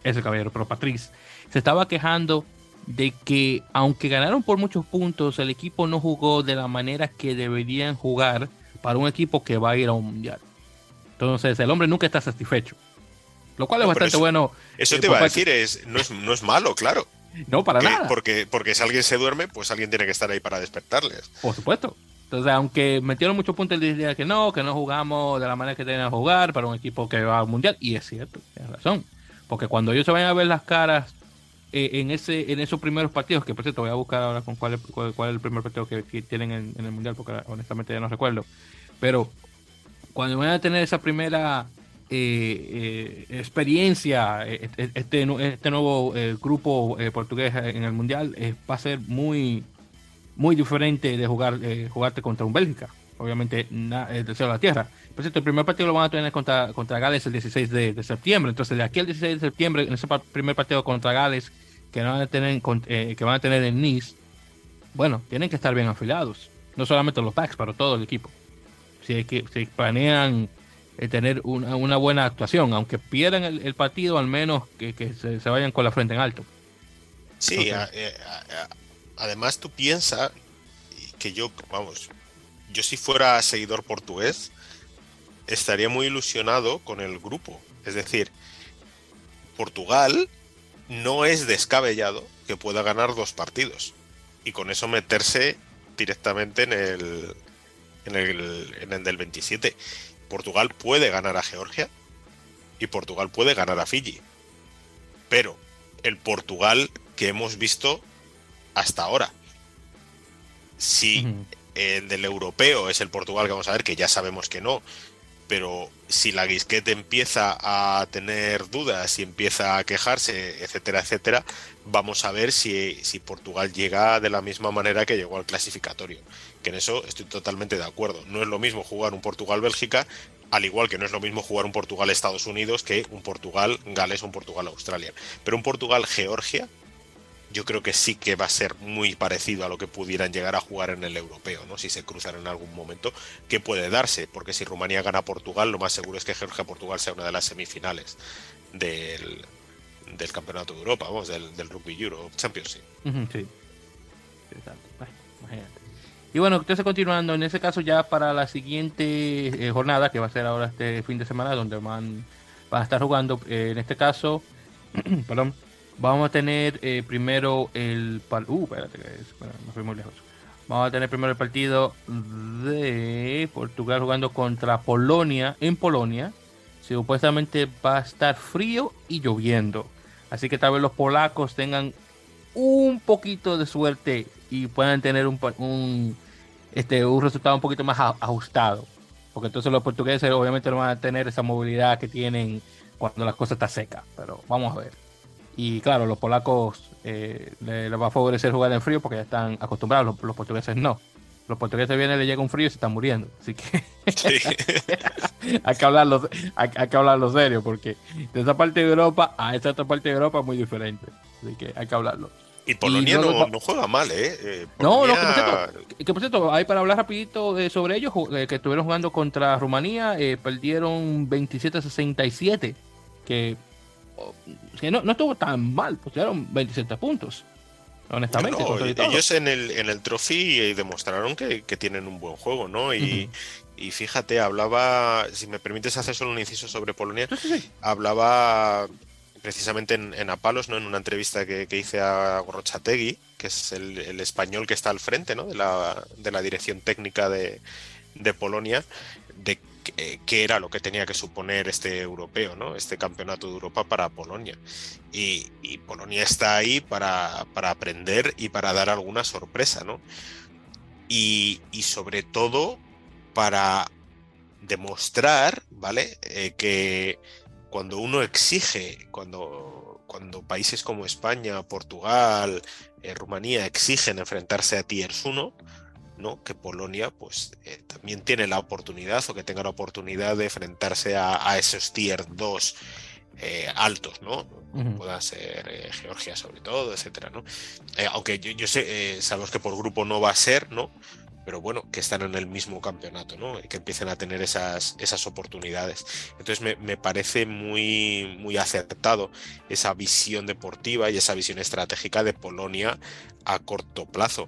es el caballero, pero Patrice, se estaba quejando de que aunque ganaron por muchos puntos, el equipo no jugó de la manera que deberían jugar para un equipo que va a ir a un mundial. Entonces, el hombre nunca está satisfecho. Lo cual es bastante bueno. Eso eh, te iba a decir, es, no, es, no es malo, claro. No, para nada. Porque, porque si alguien se duerme, pues alguien tiene que estar ahí para despertarles. Por supuesto. Entonces, aunque metieron muchos puntos, él decía que no, que no jugamos de la manera que tenían que jugar para un equipo que va al mundial. Y es cierto, tiene razón. Porque cuando ellos se vayan a ver las caras eh, en ese en esos primeros partidos, que por cierto voy a buscar ahora con cuál es, cuál, es el primer partido que, tienen en, el mundial, porque honestamente ya no recuerdo. Pero cuando van a tener esa primera eh, eh, experiencia, este, este nuevo grupo portugués en el mundial, va a ser muy muy diferente de jugar eh, jugarte contra un Bélgica. Obviamente, el tercero de la tierra. Por cierto, el primer partido lo van a tener contra, contra Gales el 16 de, septiembre. Entonces, de aquí al 16 de septiembre, en ese primer partido contra Gales que van a tener, eh, que van a tener en Nice, bueno, tienen que estar bien afilados. No solamente los packs, pero todo el equipo. Si, que, si planean eh, tener una, buena actuación, aunque pierdan el, partido, al menos que, se, vayan con la frente en alto. Sí, además tú piensas que yo, vamos, yo si fuera seguidor portugués, estaría muy ilusionado con el grupo. Es decir, Portugal no es descabellado que pueda ganar dos partidos y con eso meterse directamente en el, en el, en el del 27. Portugal puede ganar a Georgia y Portugal puede ganar a Fiji. Pero el Portugal que hemos visto hasta ahora. Si el del europeo es el Portugal que vamos a ver, que ya sabemos que no, pero si la Guisquete empieza a tener dudas y empieza a quejarse, etcétera, etcétera, vamos a ver si, si, Portugal llega de la misma manera que llegó al clasificatorio. Que en eso estoy totalmente de acuerdo. No es lo mismo jugar un Portugal-Bélgica, al igual que no es lo mismo jugar un Portugal-Estados Unidos que un Portugal-Gales o un Portugal-Australia. Pero un Portugal-Georgia yo creo que sí que va a ser muy parecido a lo que pudieran llegar a jugar en el europeo, ¿no? Si se cruzan en algún momento, que puede darse, porque si Rumanía gana a Portugal, lo más seguro es que Georgia-Portugal sea una de las semifinales del, Campeonato de Europa, vamos, del, Rugby Euro Championship. sí. Y bueno, entonces continuando, en ese caso ya para la siguiente eh, jornada, que va a ser ahora este fin de semana, donde van, van a estar jugando, eh, en este caso, perdón, Vamos a tener eh, primero el. Uh, espérate, lejos. Vamos a tener primero el partido de Portugal jugando contra Polonia en Polonia. Supuestamente va a estar frío y lloviendo. Así que tal vez los polacos tengan un poquito de suerte y puedan tener un, un, este, un resultado un poquito más ajustado. Porque entonces los portugueses obviamente no van a tener esa movilidad que tienen cuando las cosas están secas. Pero vamos a ver. Y claro, los polacos eh, les, va a favorecer jugar en frío porque ya están acostumbrados, los, portugueses no. Los portugueses vienen, le llega un frío y se están muriendo. Así que hay, que hablarlo, hay, que hablarlo serio porque de esa parte de Europa a esta otra parte de Europa es muy diferente. Así que hay que hablarlo. Y Polonia no, juega mal, ¿eh? eh no, no, que por, cierto, hay para hablar rapidito eh, sobre ellos, que estuvieron jugando contra Rumanía, perdieron 27-67, que que no, no estuvo tan mal, pusieron 27 puntos. Honestamente. ellos en el, en el trophy eh, demostraron que, tienen un buen juego, ¿no? Y, fíjate, hablaba, si me permites hacer solo un inciso sobre Polonia, hablaba precisamente en, Apalos, ¿no? En una entrevista que, hice a Gorrochategui, que es el, español que está al frente, ¿no? De la, de la dirección técnica de, de Polonia, de qué era lo que tenía que suponer este europeo, ¿no? este campeonato de Europa para Polonia. Y, Polonia está ahí para, aprender y para dar alguna sorpresa, ¿no? Y, sobre todo para demostrar, ¿vale? Eh, que cuando uno exige, cuando, cuando países como España, Portugal, eh, Rumanía exigen enfrentarse a Tiers 1, que Polonia pues eh, también tiene la oportunidad o que tenga la oportunidad de enfrentarse a, esos tier 2 eh, altos, ¿no? Pueda ser eh, Georgia sobre todo, etcétera, ¿no? aunque yo, sé, sabemos que por grupo no va a ser, ¿no? Pero bueno, que están en el mismo campeonato, ¿no? Y que empiecen a tener esas, esas oportunidades. Entonces me, me, parece muy, muy acertado esa visión deportiva y esa visión estratégica de Polonia a corto plazo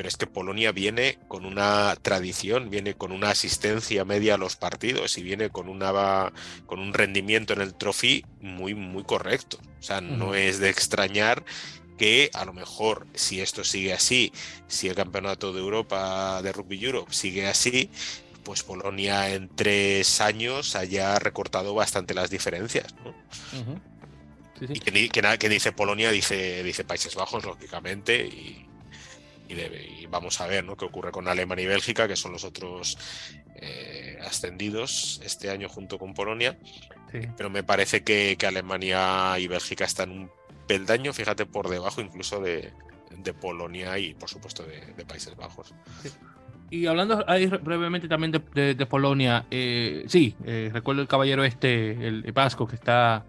pero es que Polonia viene con una tradición, viene con una asistencia media a los partidos y viene con, una, con un rendimiento en el trofí muy, muy correcto. O sea, no es de extrañar que a lo mejor si esto sigue así, si el campeonato de Europa de Rugby Europe sigue así, pues Polonia en tres años haya recortado bastante las diferencias. Y que, dice Polonia dice, dice Países Bajos, lógicamente, y, vamos a ver ¿no? qué ocurre con Alemania y Bélgica, que son los otros eh, ascendidos este año junto con Polonia. Pero me parece que, Alemania y Bélgica están un peldaño, fíjate, por debajo incluso de, Polonia y por supuesto de, Países Bajos. Y hablando ahí brevemente también de, Polonia, eh, sí, eh, recuerdo el caballero este, el, Vasco, que está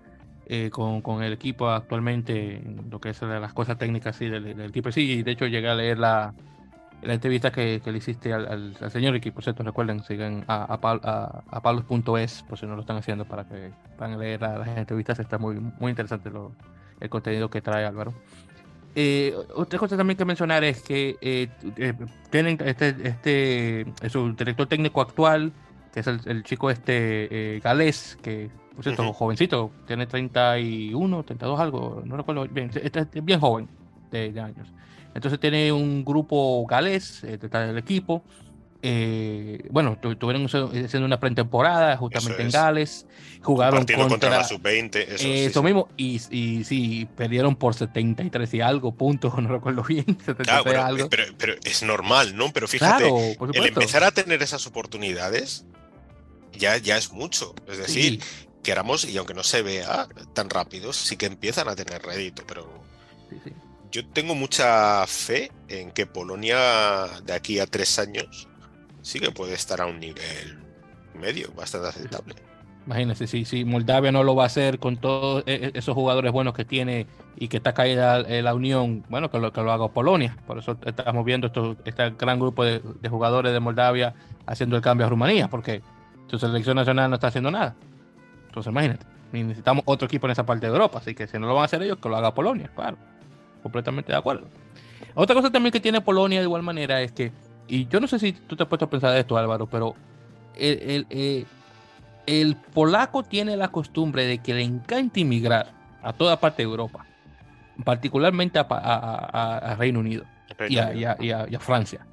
eh, con, el equipo actualmente, en lo que es las cosas técnicas sí, del, equipo. Sí, y de hecho llegué a leer la, la entrevista que, le hiciste al, señor equipo, ¿cierto? Recuerden, sigan a, a, a, palos.es, por si no lo están haciendo, para que puedan leer las entrevistas. Está muy, muy interesante el contenido que trae Álvaro. Eh, otra cosa también que mencionar es que eh, eh, tienen este, este su director técnico actual, que es el, chico este galés, que por cierto, jovencito, tiene 31, 32 algo, no recuerdo bien, es bien joven de, años. Entonces tiene un grupo galés detrás del equipo eh, bueno, estuvieron haciendo una pretemporada justamente en Gales, jugaron contra, la sub-20, eso, eso mismo, y, y, sí, perdieron por 73 y algo puntos, no recuerdo bien, Pero, es normal, ¿no? Pero fíjate, el empezar a tener esas oportunidades ya, ya es mucho, es decir, queramos, y aunque no se vea tan rápido, sí que empiezan a tener rédito, pero... Yo tengo mucha fe en que Polonia de aquí a tres años sí que puede estar a un nivel medio, bastante aceptable. Imagínense, si, si Moldavia no lo va a hacer con todos e, e, esos jugadores buenos que tiene y que está caída la unión, bueno, que lo, que lo haga Polonia. Por eso estamos viendo esto, este gran grupo de, jugadores de Moldavia haciendo el cambio a Rumanía, porque su selección nacional no está haciendo nada. Entonces, imagínate, necesitamos otro equipo en esa parte de Europa, así que si no lo van a hacer ellos, que lo haga Polonia, claro. Completamente de acuerdo. Otra cosa también que tiene Polonia de igual manera es que y yo no sé si tú te has puesto a pensar esto, Álvaro, pero el, eh, el, polaco tiene la costumbre de que le encanta inmigrar a toda parte de Europa, particularmente a, a, Reino Unido y, a, Francia.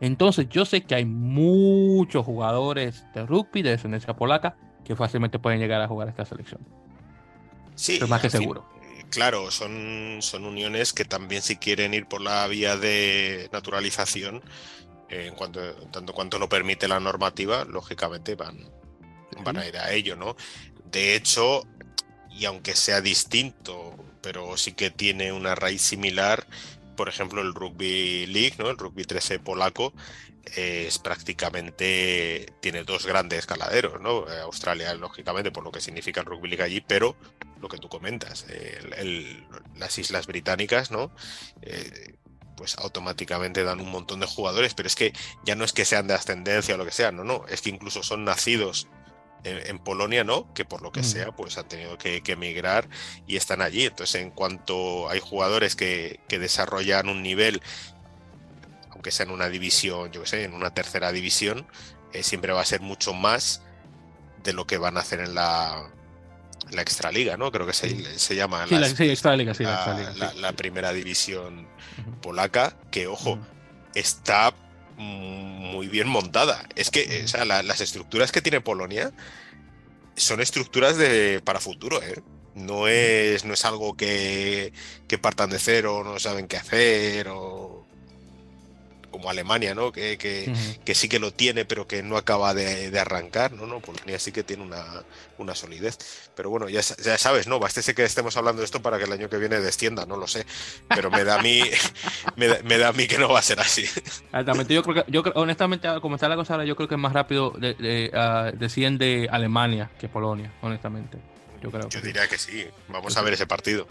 Entonces yo sé que hay muchos jugadores de rugby de descendencia polaca que fácilmente pueden llegar a jugar esta selección. Sí, es más que seguro. Eh, claro, son, son uniones que también si quieren ir por la vía de naturalización, en cuanto, tanto cuanto lo permite la normativa, lógicamente van, van a ir a ello, ¿no? De hecho, y aunque sea distinto, pero sí que tiene una raíz similar, por ejemplo, el Rugby League, ¿no? El Rugby 13 polaco es prácticamente tiene dos grandes caladeros, ¿no? Australia, lógicamente, por lo que significa el Rugby League allí, pero lo que tú comentas, las Islas Británicas, ¿no? Eh, pues automáticamente dan un montón de jugadores, pero es que ya no es que sean de ascendencia o lo que sea, no, no, es que incluso son nacidos en, Polonia, ¿no? Que por lo que sea, pues han tenido que, emigrar y están allí. Entonces, en cuanto hay jugadores que, desarrollan un nivel, aunque sea en una división, yo qué sé, en una tercera división, eh, siempre va a ser mucho más de lo que van a hacer en la, la Extraliga, ¿no? Creo que se, se llama. Sí, la, Extraliga, sí, la, primera división polaca, que, ojo, está muy bien montada. Es que o sea, las estructuras que tiene Polonia son estructuras de, para futuro, ¿eh? No es, no es algo que, que partan de cero, no saben qué hacer o como Alemania, ¿no? Que, que, sí que lo tiene, pero que no acaba de, arrancar, ¿no? ¿no? Polonia sí que tiene una, una solidez. Pero bueno, ya, ya sabes, ¿no? Bastese que estemos hablando de esto para que el año que viene descienda, no lo sé. Pero me da a mí, me, da, a mí que no va a ser así. Exactamente, yo creo que, yo honestamente, como está la cosa ahora, yo creo que es más rápido de, ah, desciende Alemania que Polonia, honestamente. Yo creo. Yo diría que sí. Vamos a ver ese partido.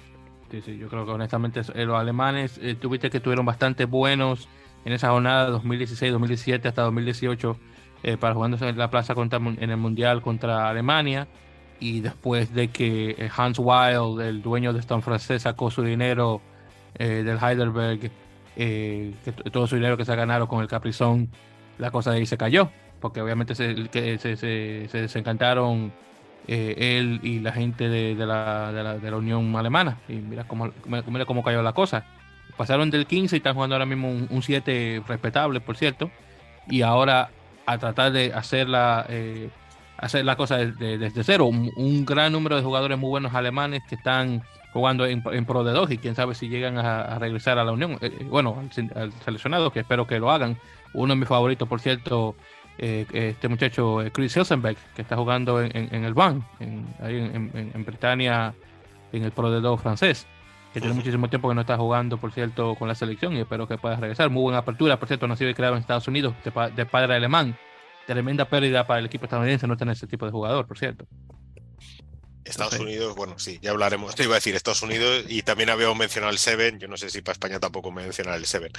Sí, sí, yo creo que honestamente eh, los alemanes eh, tuviste que estuvieron bastante buenos en esa jornada 2016, 2017 hasta 2018 eh, para jugándose en la plaza contra, en el Mundial contra Alemania. Y después de que eh, Hans Wild, el dueño de Stone francés, sacó su dinero eh, del Heidelberg, que todo su dinero que se ha ganado con el Caprizón, la cosa de ahí se cayó. Porque obviamente se, desencantaron él y la gente de, la, de, la, Unión Alemana. Y mira cómo, mira cómo cayó la cosa. Pasaron del 15 y están jugando ahora mismo un, 7 respetable, por cierto. Y ahora a tratar de hacer la, eh, hacer la cosa desde cero. Un, gran número de jugadores muy buenos alemanes que están jugando en, pro de dos y quién sabe si llegan a, regresar a la Unión. Eh, eh, bueno, al, seleccionado, que espero que lo hagan. Uno de mis favoritos, por cierto, este muchacho Chris Hilsenbeck, que está jugando en, el BAN, en, ahí en, en, Britania, en el Pro de dos francés que tiene muchísimo tiempo que no está jugando, por cierto, con la selección y espero que pueda regresar. Muy buena apertura, por cierto, nacido y creado en Estados Unidos, de, padre alemán. Tremenda pérdida para el equipo estadounidense no tener ese tipo de jugador, por cierto. Estados Unidos, bueno, sí, ya hablaremos. Te iba a decir Estados Unidos y también habíamos mencionado el Seven. Yo no sé si para España tampoco mencionar el Seven.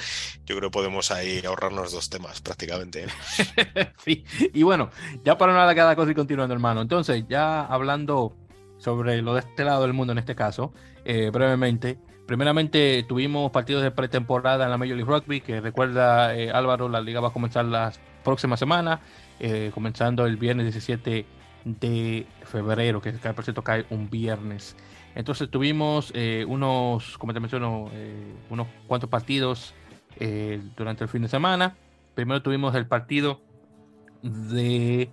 Yo creo que podemos ahí ahorrarnos dos temas prácticamente. ¿eh? sí, y bueno, ya para hablar cada cosa y continuando, hermano. Entonces, ya hablando sobre lo de este lado del mundo en este caso, eh, brevemente. Primeramente tuvimos partidos de pretemporada en la Major League Rugby, que recuerda eh, Álvaro, la liga va a comenzar la próxima semana, eh, comenzando el viernes 17 de febrero, que por cierto cae un viernes. Entonces tuvimos unos, como te menciono, unos cuantos partidos durante el fin de semana. Primero tuvimos el partido de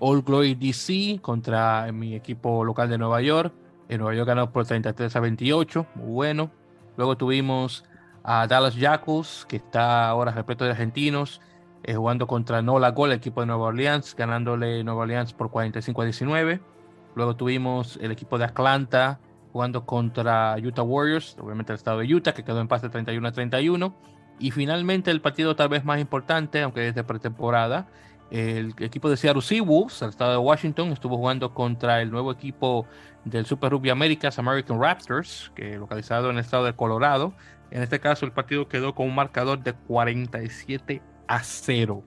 All Glory DC contra mi equipo local de Nueva York. En Nueva York ganó por 33 a 28, muy bueno. Luego tuvimos a Dallas Jackals, que está ahora repleto de argentinos, eh, jugando contra Nola Gol, el equipo de Nueva Orleans, ganándole Nueva Orleans por 45 a 19. Luego tuvimos el equipo de Atlanta jugando contra Utah Warriors, obviamente el estado de Utah, que quedó en pase 31 a 31. Y finalmente el partido tal vez más importante, aunque es de pretemporada, el equipo de Seattle Seawolves, el estado de Washington, estuvo jugando contra el nuevo equipo del Super Rugby Américas, American Raptors, que localizado en el estado de Colorado. En este caso, el partido quedó con un marcador de 47 a 0.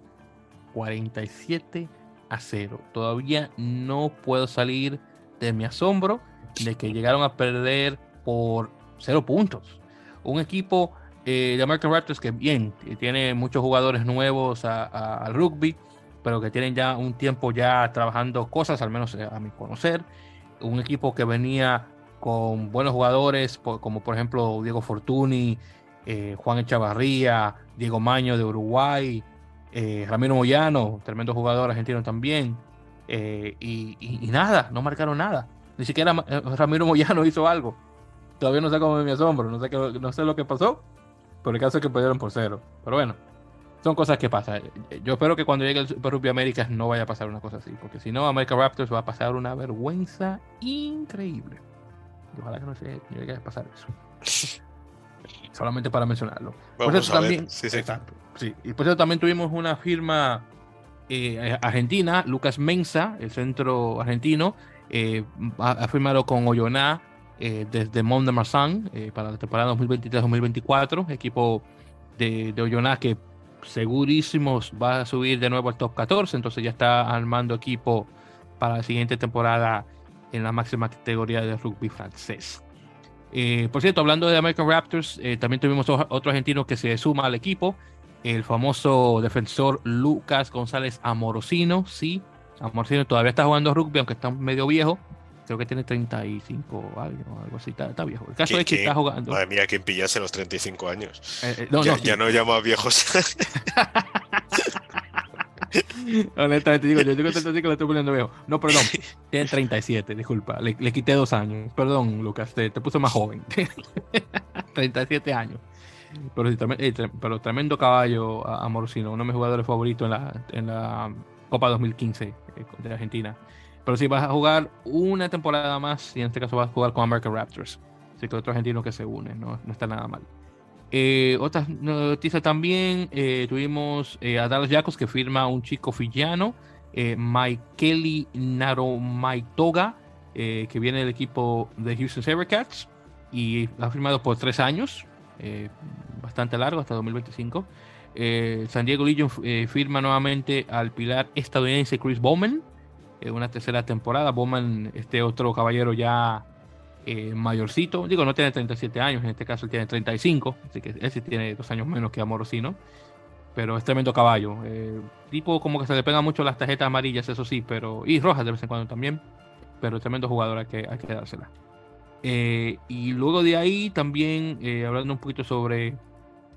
47 a 0. Todavía no puedo salir de mi asombro de que llegaron a perder por 0 puntos. Un equipo eh, de American Raptors que bien, tiene muchos jugadores nuevos al rugby pero que tienen ya un tiempo ya trabajando cosas, al menos eh, a mi conocer. Un equipo que venía con buenos jugadores, como por ejemplo Diego Fortuny, eh, Juan Echavarría, Diego Maño de Uruguay, eh, Ramiro Moyano, tremendo jugador argentino también. y, nada, no marcaron nada. Ni siquiera Ramiro Moyano hizo algo. Todavía no sé cómo me asombro, no sé, no sé lo que pasó, pero el caso es que perdieron por cero. Pero bueno, son cosas que pasan. Yo espero que cuando llegue el Super Rugby Américas no vaya a pasar una cosa así, porque si no, America Raptors va a pasar una vergüenza increíble. ojalá que no se llegue a pasar eso. Solamente para mencionarlo. por eso también, sí, sí. Exacto, sí. Y por eso también tuvimos una firma eh, argentina, Lucas Mensa, el centro argentino, eh, ha, firmado con Oyoná eh, desde Mont de Marsan eh, para la temporada 2023-2024, equipo de, de Oyoná que segurísimos va a subir de nuevo al top 14, entonces ya está armando equipo para la siguiente temporada en la máxima categoría de rugby francés. Eh, por cierto, hablando de American Raptors, eh, también tuvimos otro argentino que se suma al equipo, el famoso defensor Lucas González Amorosino. Sí, Amorosino todavía está jugando rugby, aunque está medio viejo, creo que tiene 35 algo, algo así, está, viejo. El caso es que está jugando. Madre mía, quien pillase los 35 años. Eh, eh, no, ya, no, ya no llama viejos. Honestamente digo, yo digo 35 lo estoy poniendo viejo. No, perdón, tiene 37, disculpa. Le, le quité dos años. Perdón, Lucas, te, te puso más joven. 37 años. Pero, eh, pero tremendo caballo amorosino, uno de mis jugadores favoritos en la, en la Copa 2015 de Argentina. Pero si vas a jugar una temporada más, y en este caso vas a jugar con American Raptors. Así que otro argentino que se une, no, no está nada mal. Eh, otras noticias también, eh, tuvimos eh, a Dallas Jacobs que firma un chico fillano, eh, Michaeli Naromaitoga, que viene del equipo de Houston Sabercats y ha firmado por tres años, bastante largo, hasta 2025. San Diego Legion firma nuevamente al pilar estadounidense Chris Bowman, una tercera temporada. Bowman, este otro caballero ya eh, mayorcito, digo, no tiene 37 años, en este caso él tiene 35, así que él sí tiene dos años menos que Amorosino, pero es tremendo caballo. Eh, tipo como que se le pegan mucho las tarjetas amarillas, eso sí, pero y rojas de vez en cuando también. pero tremendo jugador, hay que, hay que dársela. Eh, y luego de ahí también, eh, hablando un poquito sobre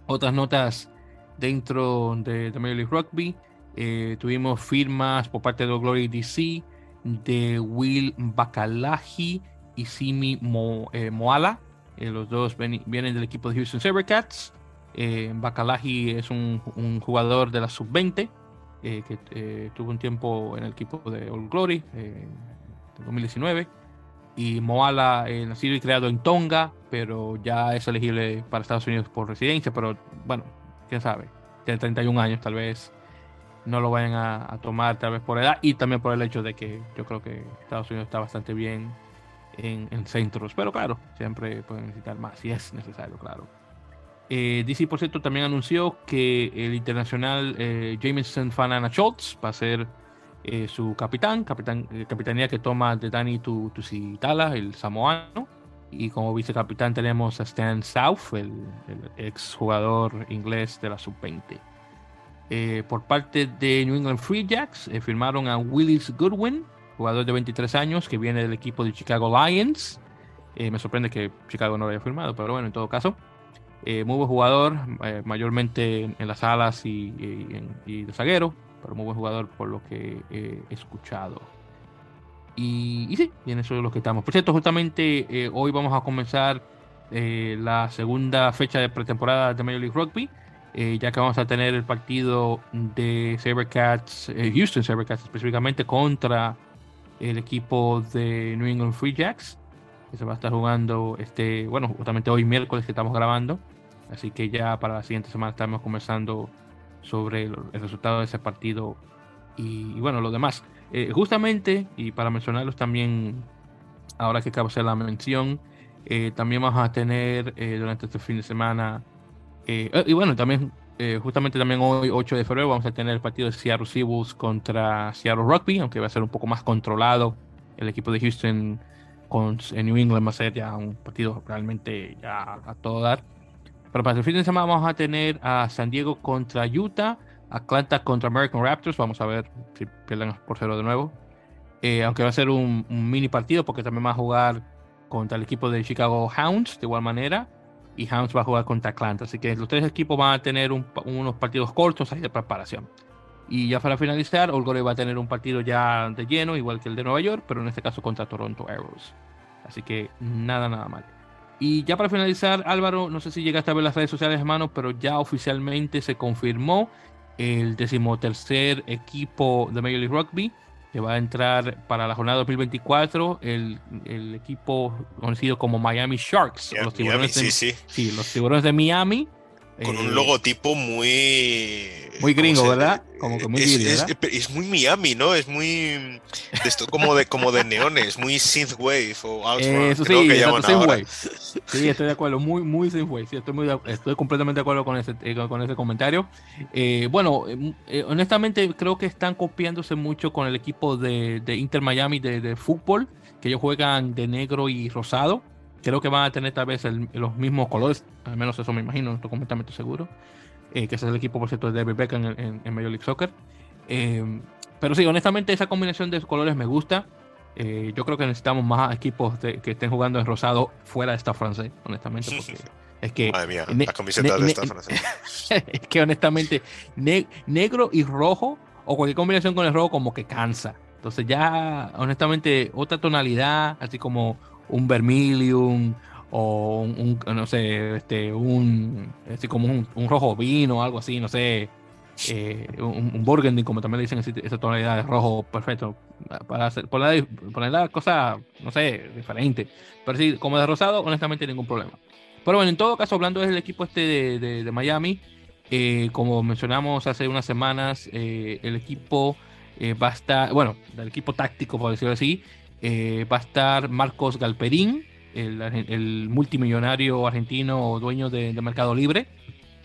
otras notas dentro de, de Major Rugby, eh, tuvimos firmas por parte de Glory DC de Will Bacalaji y Simi Moala. los dos vienen del equipo de Houston Sabercats. Bacalaji es un, jugador de la sub-20 que tuvo un tiempo en el equipo de All Glory en 2019 y Moala, eh, nacido y creado en Tonga, pero ya es elegible para Estados Unidos por residencia, pero bueno, quién sabe, tiene 31 años, tal vez no lo vayan a, tomar, tal vez por edad y también por el hecho de que yo creo que Estados Unidos está bastante bien en, centros, pero claro, siempre pueden necesitar más si es necesario, claro. Eh, DC, por cierto, también anunció que el internacional eh, Jameson Fanana Schultz va a ser eh, su capitán, capitán eh, capitanía que toma de Dani Tusitala, el samoano. Y como vicecapitán tenemos a Stan South, el, ex jugador inglés de la sub-20. Eh, por parte de New England Free Jacks, firmaron a Willis Goodwin, jugador de 23 años que viene del equipo de Chicago Lions. me sorprende que Chicago no lo haya firmado, pero bueno, en todo caso. muy buen jugador, mayormente en, las alas y, y de zaguero pero muy buen jugador por lo que he escuchado. Y, y sí, y en eso es lo que estamos. Por cierto, justamente eh, hoy vamos a comenzar eh, la segunda fecha de pretemporada de Major League Rugby, eh, ya que vamos a tener el partido de Sabercats, Houston Sabercats específicamente, contra el equipo de New England Free Jacks, que se va a estar jugando este, bueno, justamente hoy miércoles que estamos grabando. Así que ya para la siguiente semana estamos comenzando sobre el, resultado de ese partido y, bueno, lo demás. Eh, justamente, y para mencionarlos también, ahora que acabo de hacer la mención, eh, también vamos a tener eh, durante este fin de semana, y bueno, también, justamente también hoy, 8 de febrero, vamos a tener el partido de Seattle Seabulls contra Seattle Rugby, aunque va a ser un poco más controlado. El equipo de Houston con en New England va a ser ya un partido realmente ya a todo dar. Pero para el fin de semana vamos a tener a San Diego contra Utah, Atlanta contra American Raptors. Vamos a ver si pierden por cero de nuevo. Eh, aunque va a ser un, mini partido porque también va a jugar contra el equipo de Chicago Hounds de igual manera. Y Hounds va a jugar contra Atlanta. Así que los tres equipos van a tener unos partidos cortos ahí de preparación. Y ya para finalizar, Olgore va a tener un partido ya de lleno, igual que el de Nueva York, pero en este caso contra Toronto Arrows. Así que nada, nada mal. Y ya para finalizar, Álvaro, no sé si llegaste a ver las redes sociales, hermano, pero ya oficialmente se confirmó el decimotercer equipo de Major League Rugby que va a entrar para la jornada 2024 el, el equipo conocido como Miami Sharks. los tiburones de, sí, sí. los tiburones de Miami con un eh, logotipo muy. Muy gringo, ¿verdad? Como que muy es, es, muy Miami, ¿no? Es muy. De esto como de, como de neones, muy synthwave o Outrun, Eso sí, que llaman synthwave. Sí, estoy de acuerdo, muy, muy synthwave. Sí, estoy, muy estoy completamente de acuerdo con ese, eh, con ese comentario. Eh, bueno, honestamente, creo que están copiándose mucho con el equipo de, de Inter Miami de, de fútbol, que ellos juegan de negro y rosado Creo que van a tener tal vez los mismos colores, al menos eso me imagino, no estoy completamente seguro. Eh, que ese es el equipo, por cierto, de David Beckham en, en, Major League Soccer. Eh, pero sí, honestamente, esa combinación de colores me gusta. Eh, yo creo que necesitamos más equipos que estén jugando en rosado fuera de esta francés, honestamente. Porque es que. Madre mía, la camiseta de esta francés. es que honestamente, negro y rojo, o cualquier combinación con el rojo, como que cansa. Entonces, ya, honestamente, otra tonalidad, así como un vermilion o un, no sé, este, un, así como un, rojo vino algo así, no sé, eh, un, burgundy, como también le dicen esa tonalidad de rojo perfecto, para hacer, poner, la cosa, no sé, diferente. Pero sí, como de rosado, honestamente ningún problema. Pero bueno, en todo caso, hablando del equipo este de, Miami, eh, como mencionamos hace unas semanas, eh, el equipo va a estar, bueno, el equipo táctico, por decirlo así, eh, va a estar Marcos Galperín, el, multimillonario argentino dueño de, Mercado Libre.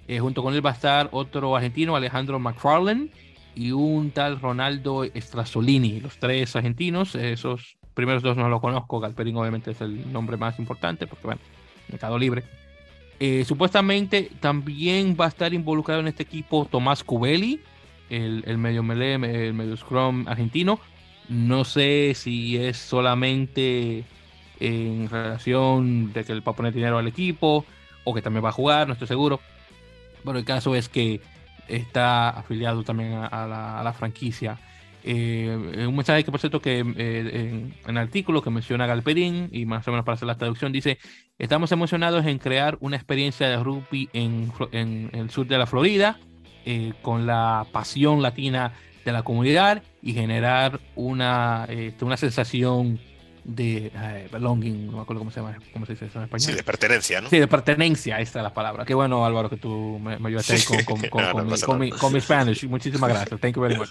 Eh, junto con él va a estar otro argentino, Alejandro McFarlane, y un tal Ronaldo Strasolini. Los tres argentinos, esos primeros dos no los conozco. Galperín, obviamente, es el nombre más importante, porque, bueno, Mercado Libre. Eh, supuestamente también va a estar involucrado en este equipo Tomás Cubelli, el, el medio melee, el medio scrum argentino, No sé si es solamente en relación de que él va a poner dinero al equipo o que también va a jugar, no estoy seguro. Pero el caso es que está afiliado también a, la, franquicia. Eh, un mensaje que por cierto que eh, en, el artículo que menciona Galperín y más o menos para hacer la traducción dice estamos emocionados en crear una experiencia de rugby en, en el sur de la Florida eh, con la pasión latina de la comunidad y generar una, este, una sensación de belonging, no me acuerdo cómo se llama, cómo se dice eso en español. Sí, de pertenencia, ¿no? Sí, de pertenencia, esa es la palabra. Qué bueno, Álvaro, que tú me, ayudaste con, con, con, mi, con, mi, Spanish. Muchísimas gracias. Thank you very much.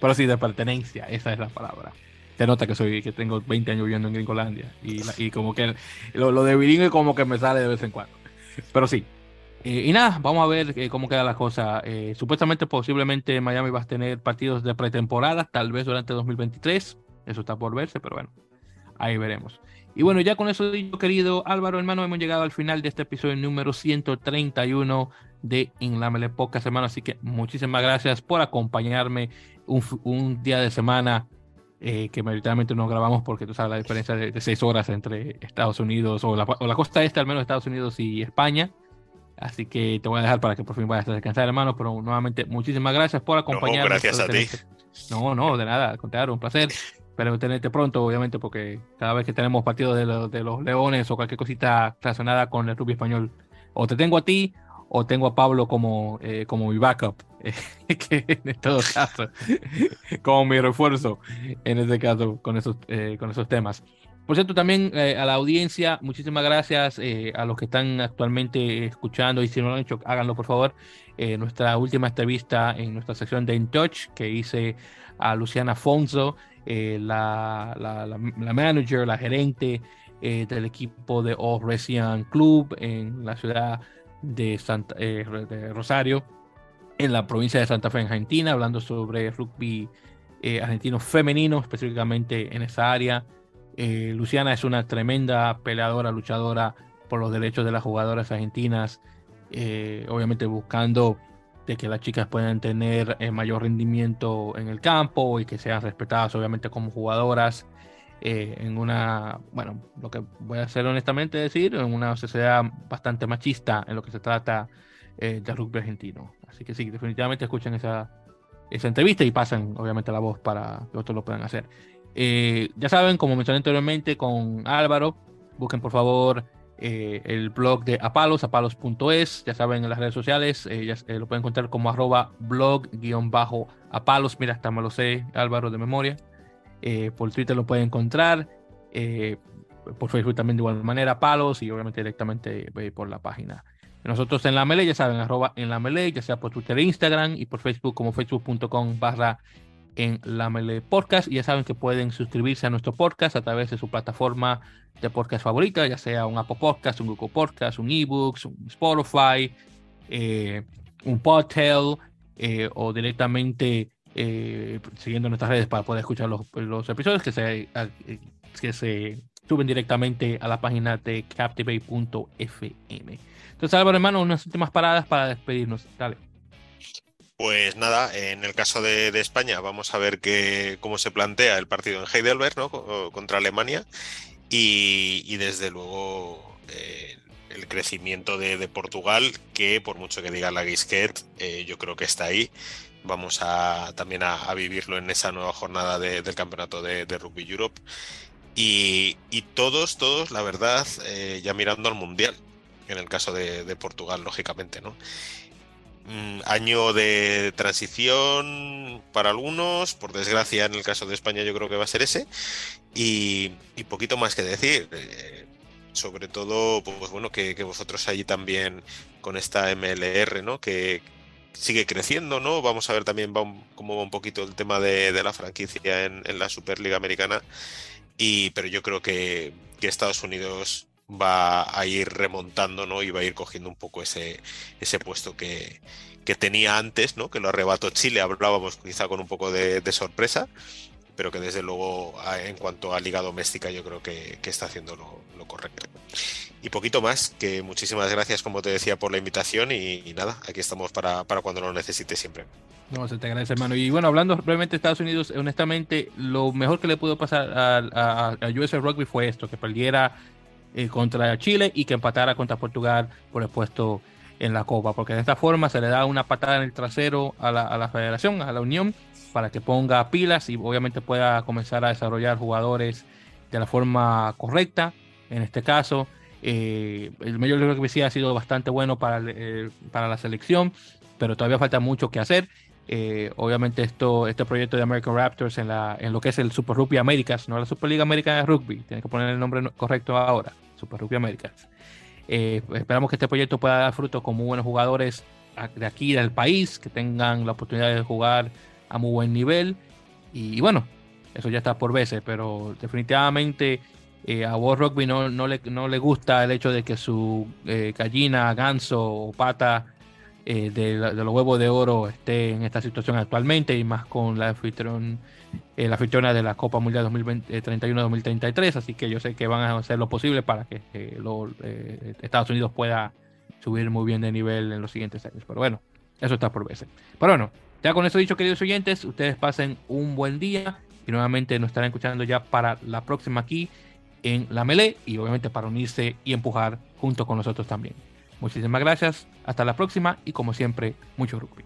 Pero sí, de pertenencia, esa es la palabra. Se nota que soy que tengo 20 años viviendo en Gringolandia y, y como que lo, lo de bilingüe como que me sale de vez en cuando. Pero sí, eh, y nada, vamos a ver eh, cómo queda la cosa. Eh, supuestamente, posiblemente Miami va a tener partidos de pretemporada, tal vez durante 2023. Eso está por verse, pero bueno, ahí veremos. Y bueno, ya con eso dicho, querido Álvaro, hermano, hemos llegado al final de este episodio número 131 de En la Mele Podcast, hermano. Así que muchísimas gracias por acompañarme un, día de semana que mayoritariamente no grabamos porque tú sabes la diferencia de, seis horas entre Estados Unidos o la, o la costa este, al menos Estados Unidos y España. Así que te voy a dejar para que por fin vayas a descansar, hermano. Pero nuevamente, muchísimas gracias por acompañarnos. No, gracias a ti. No, no, de nada, al un placer. Espero tenerte pronto, obviamente, porque cada vez que tenemos partidos de, los, de los Leones o cualquier cosita relacionada con el rugby español, o te tengo a ti o tengo a Pablo como, eh, como mi backup, que en todo caso, como mi refuerzo en este caso con esos, eh, con esos temas. Por cierto, también eh, a la audiencia, muchísimas gracias eh, a los que están actualmente escuchando y si no lo han hecho, háganlo por favor. Eh, nuestra última entrevista en nuestra sección de In Touch que hice a Luciana Afonso, la, la, manager, la gerente del equipo de All Resian Club en la ciudad de, Santa, de Rosario, en la provincia de Santa Fe, en Argentina, hablando sobre rugby argentino femenino, específicamente en esa área. Eh, Luciana es una tremenda peleadora, luchadora por los derechos de las jugadoras argentinas, eh, obviamente buscando de que las chicas puedan tener eh, mayor rendimiento en el campo y que sean respetadas obviamente como jugadoras en una, bueno, lo que voy a hacer honestamente decir, en una sociedad bastante machista en lo que se trata del rugby argentino. Así que sí, definitivamente escuchen esa, esa entrevista y pasen obviamente la voz para que otros lo puedan hacer. Eh, ya saben, como mencioné anteriormente con Álvaro, busquen por favor eh, el blog de Apalos, apalos.es, ya saben en las redes sociales, eh, ya, lo pueden encontrar como arroba blog-apalos, mira, hasta me lo sé Álvaro de memoria, por Twitter lo pueden encontrar, por Facebook también de igual manera, Apalos y obviamente directamente por la página. Nosotros en la Melee, ya saben, arroba en la Melee, ya sea por Twitter e Instagram y por Facebook como facebook.com barra en la Mele Podcast. Y ya saben que pueden suscribirse a nuestro podcast a través de su plataforma de podcast favorita, ya sea un Apple Podcast, un Google Podcast, un eBooks, un Spotify, eh, un Podtail eh, o directamente eh, siguiendo nuestras redes para poder escuchar los, los episodios que se, que se suben directamente a la página de captivate.fm. Entonces, Álvaro, hermano, unas últimas paradas para despedirnos. Dale. Pues nada, en el caso de, España vamos a ver cómo se plantea el partido en Heidelberg ¿no? contra Alemania y, desde luego eh, el crecimiento de, Portugal que por mucho que diga la Guisquet eh, yo creo que está ahí. Vamos a también a, vivirlo en esa nueva jornada del campeonato de, Rugby Europe y, todos, todos, la verdad, eh, ya mirando al Mundial en el caso de, de Portugal, lógicamente, ¿no? Mm, año de transición para algunos, por desgracia en el caso de España yo creo que va a ser ese, y, poquito más que decir. Eh, sobre todo, pues bueno, que, vosotros allí también con esta MLR, ¿no? Que sigue creciendo, ¿no? Vamos a ver también cómo va un poquito el tema de, la franquicia en, la Superliga Americana. Y, pero yo creo que, que Estados Unidos va a ir remontando, ¿no? Y va a ir cogiendo un poco ese, ese puesto que, que tenía antes, ¿no? Que lo arrebató Chile, hablábamos quizá con un poco de, sorpresa, pero que desde luego en cuanto a liga doméstica yo creo que, está haciendo lo, correcto. Y poquito más, que muchísimas gracias, como te decía, por la invitación y, nada, aquí estamos para, para cuando lo necesites siempre. No, se te agradece, hermano. Y bueno, hablando realmente de Estados Unidos, honestamente, lo mejor que le pudo pasar a, a, US Rugby fue esto, que perdiera eh, contra Chile y que empatara contra Portugal por el puesto en la Copa, porque de esta forma se le da una patada en el trasero a la, a la federación, a la Unión, para que ponga pilas y obviamente pueda comenzar a desarrollar jugadores de la forma correcta. En este caso, eh, el Major League Rugby sí ha sido bastante bueno para, eh, para la selección, pero todavía falta mucho que hacer. Eh, obviamente esto, este proyecto de American Raptors en, la, en lo que es el Super Rugby Américas, no la Superliga Americana de Rugby, tiene que poner el nombre correcto ahora, Super Rugby Américas. esperamos que este proyecto pueda dar frutos con muy buenos jugadores de aquí del país, que tengan la oportunidad de jugar a muy buen nivel. Y, bueno, eso ya está por veces, pero definitivamente eh, a World Rugby no, le, gusta el hecho de que su eh, gallina, ganso o pata eh, de, los huevos de oro esté en esta situación actualmente y más con la anfitrión, la anfitriona de la Copa Mundial 2031-2033. Así que yo sé que van a hacer lo posible para que Estados Unidos pueda subir muy bien de nivel en los siguientes años. Pero bueno, eso está por veces. Pero bueno, ya con eso dicho, queridos oyentes, ustedes pasen un buen día y nuevamente nos estarán escuchando ya para la próxima aquí en La Melee y obviamente para unirse y empujar junto con nosotros también. Muchísimas gracias, hasta la próxima y como siempre, mucho rugby.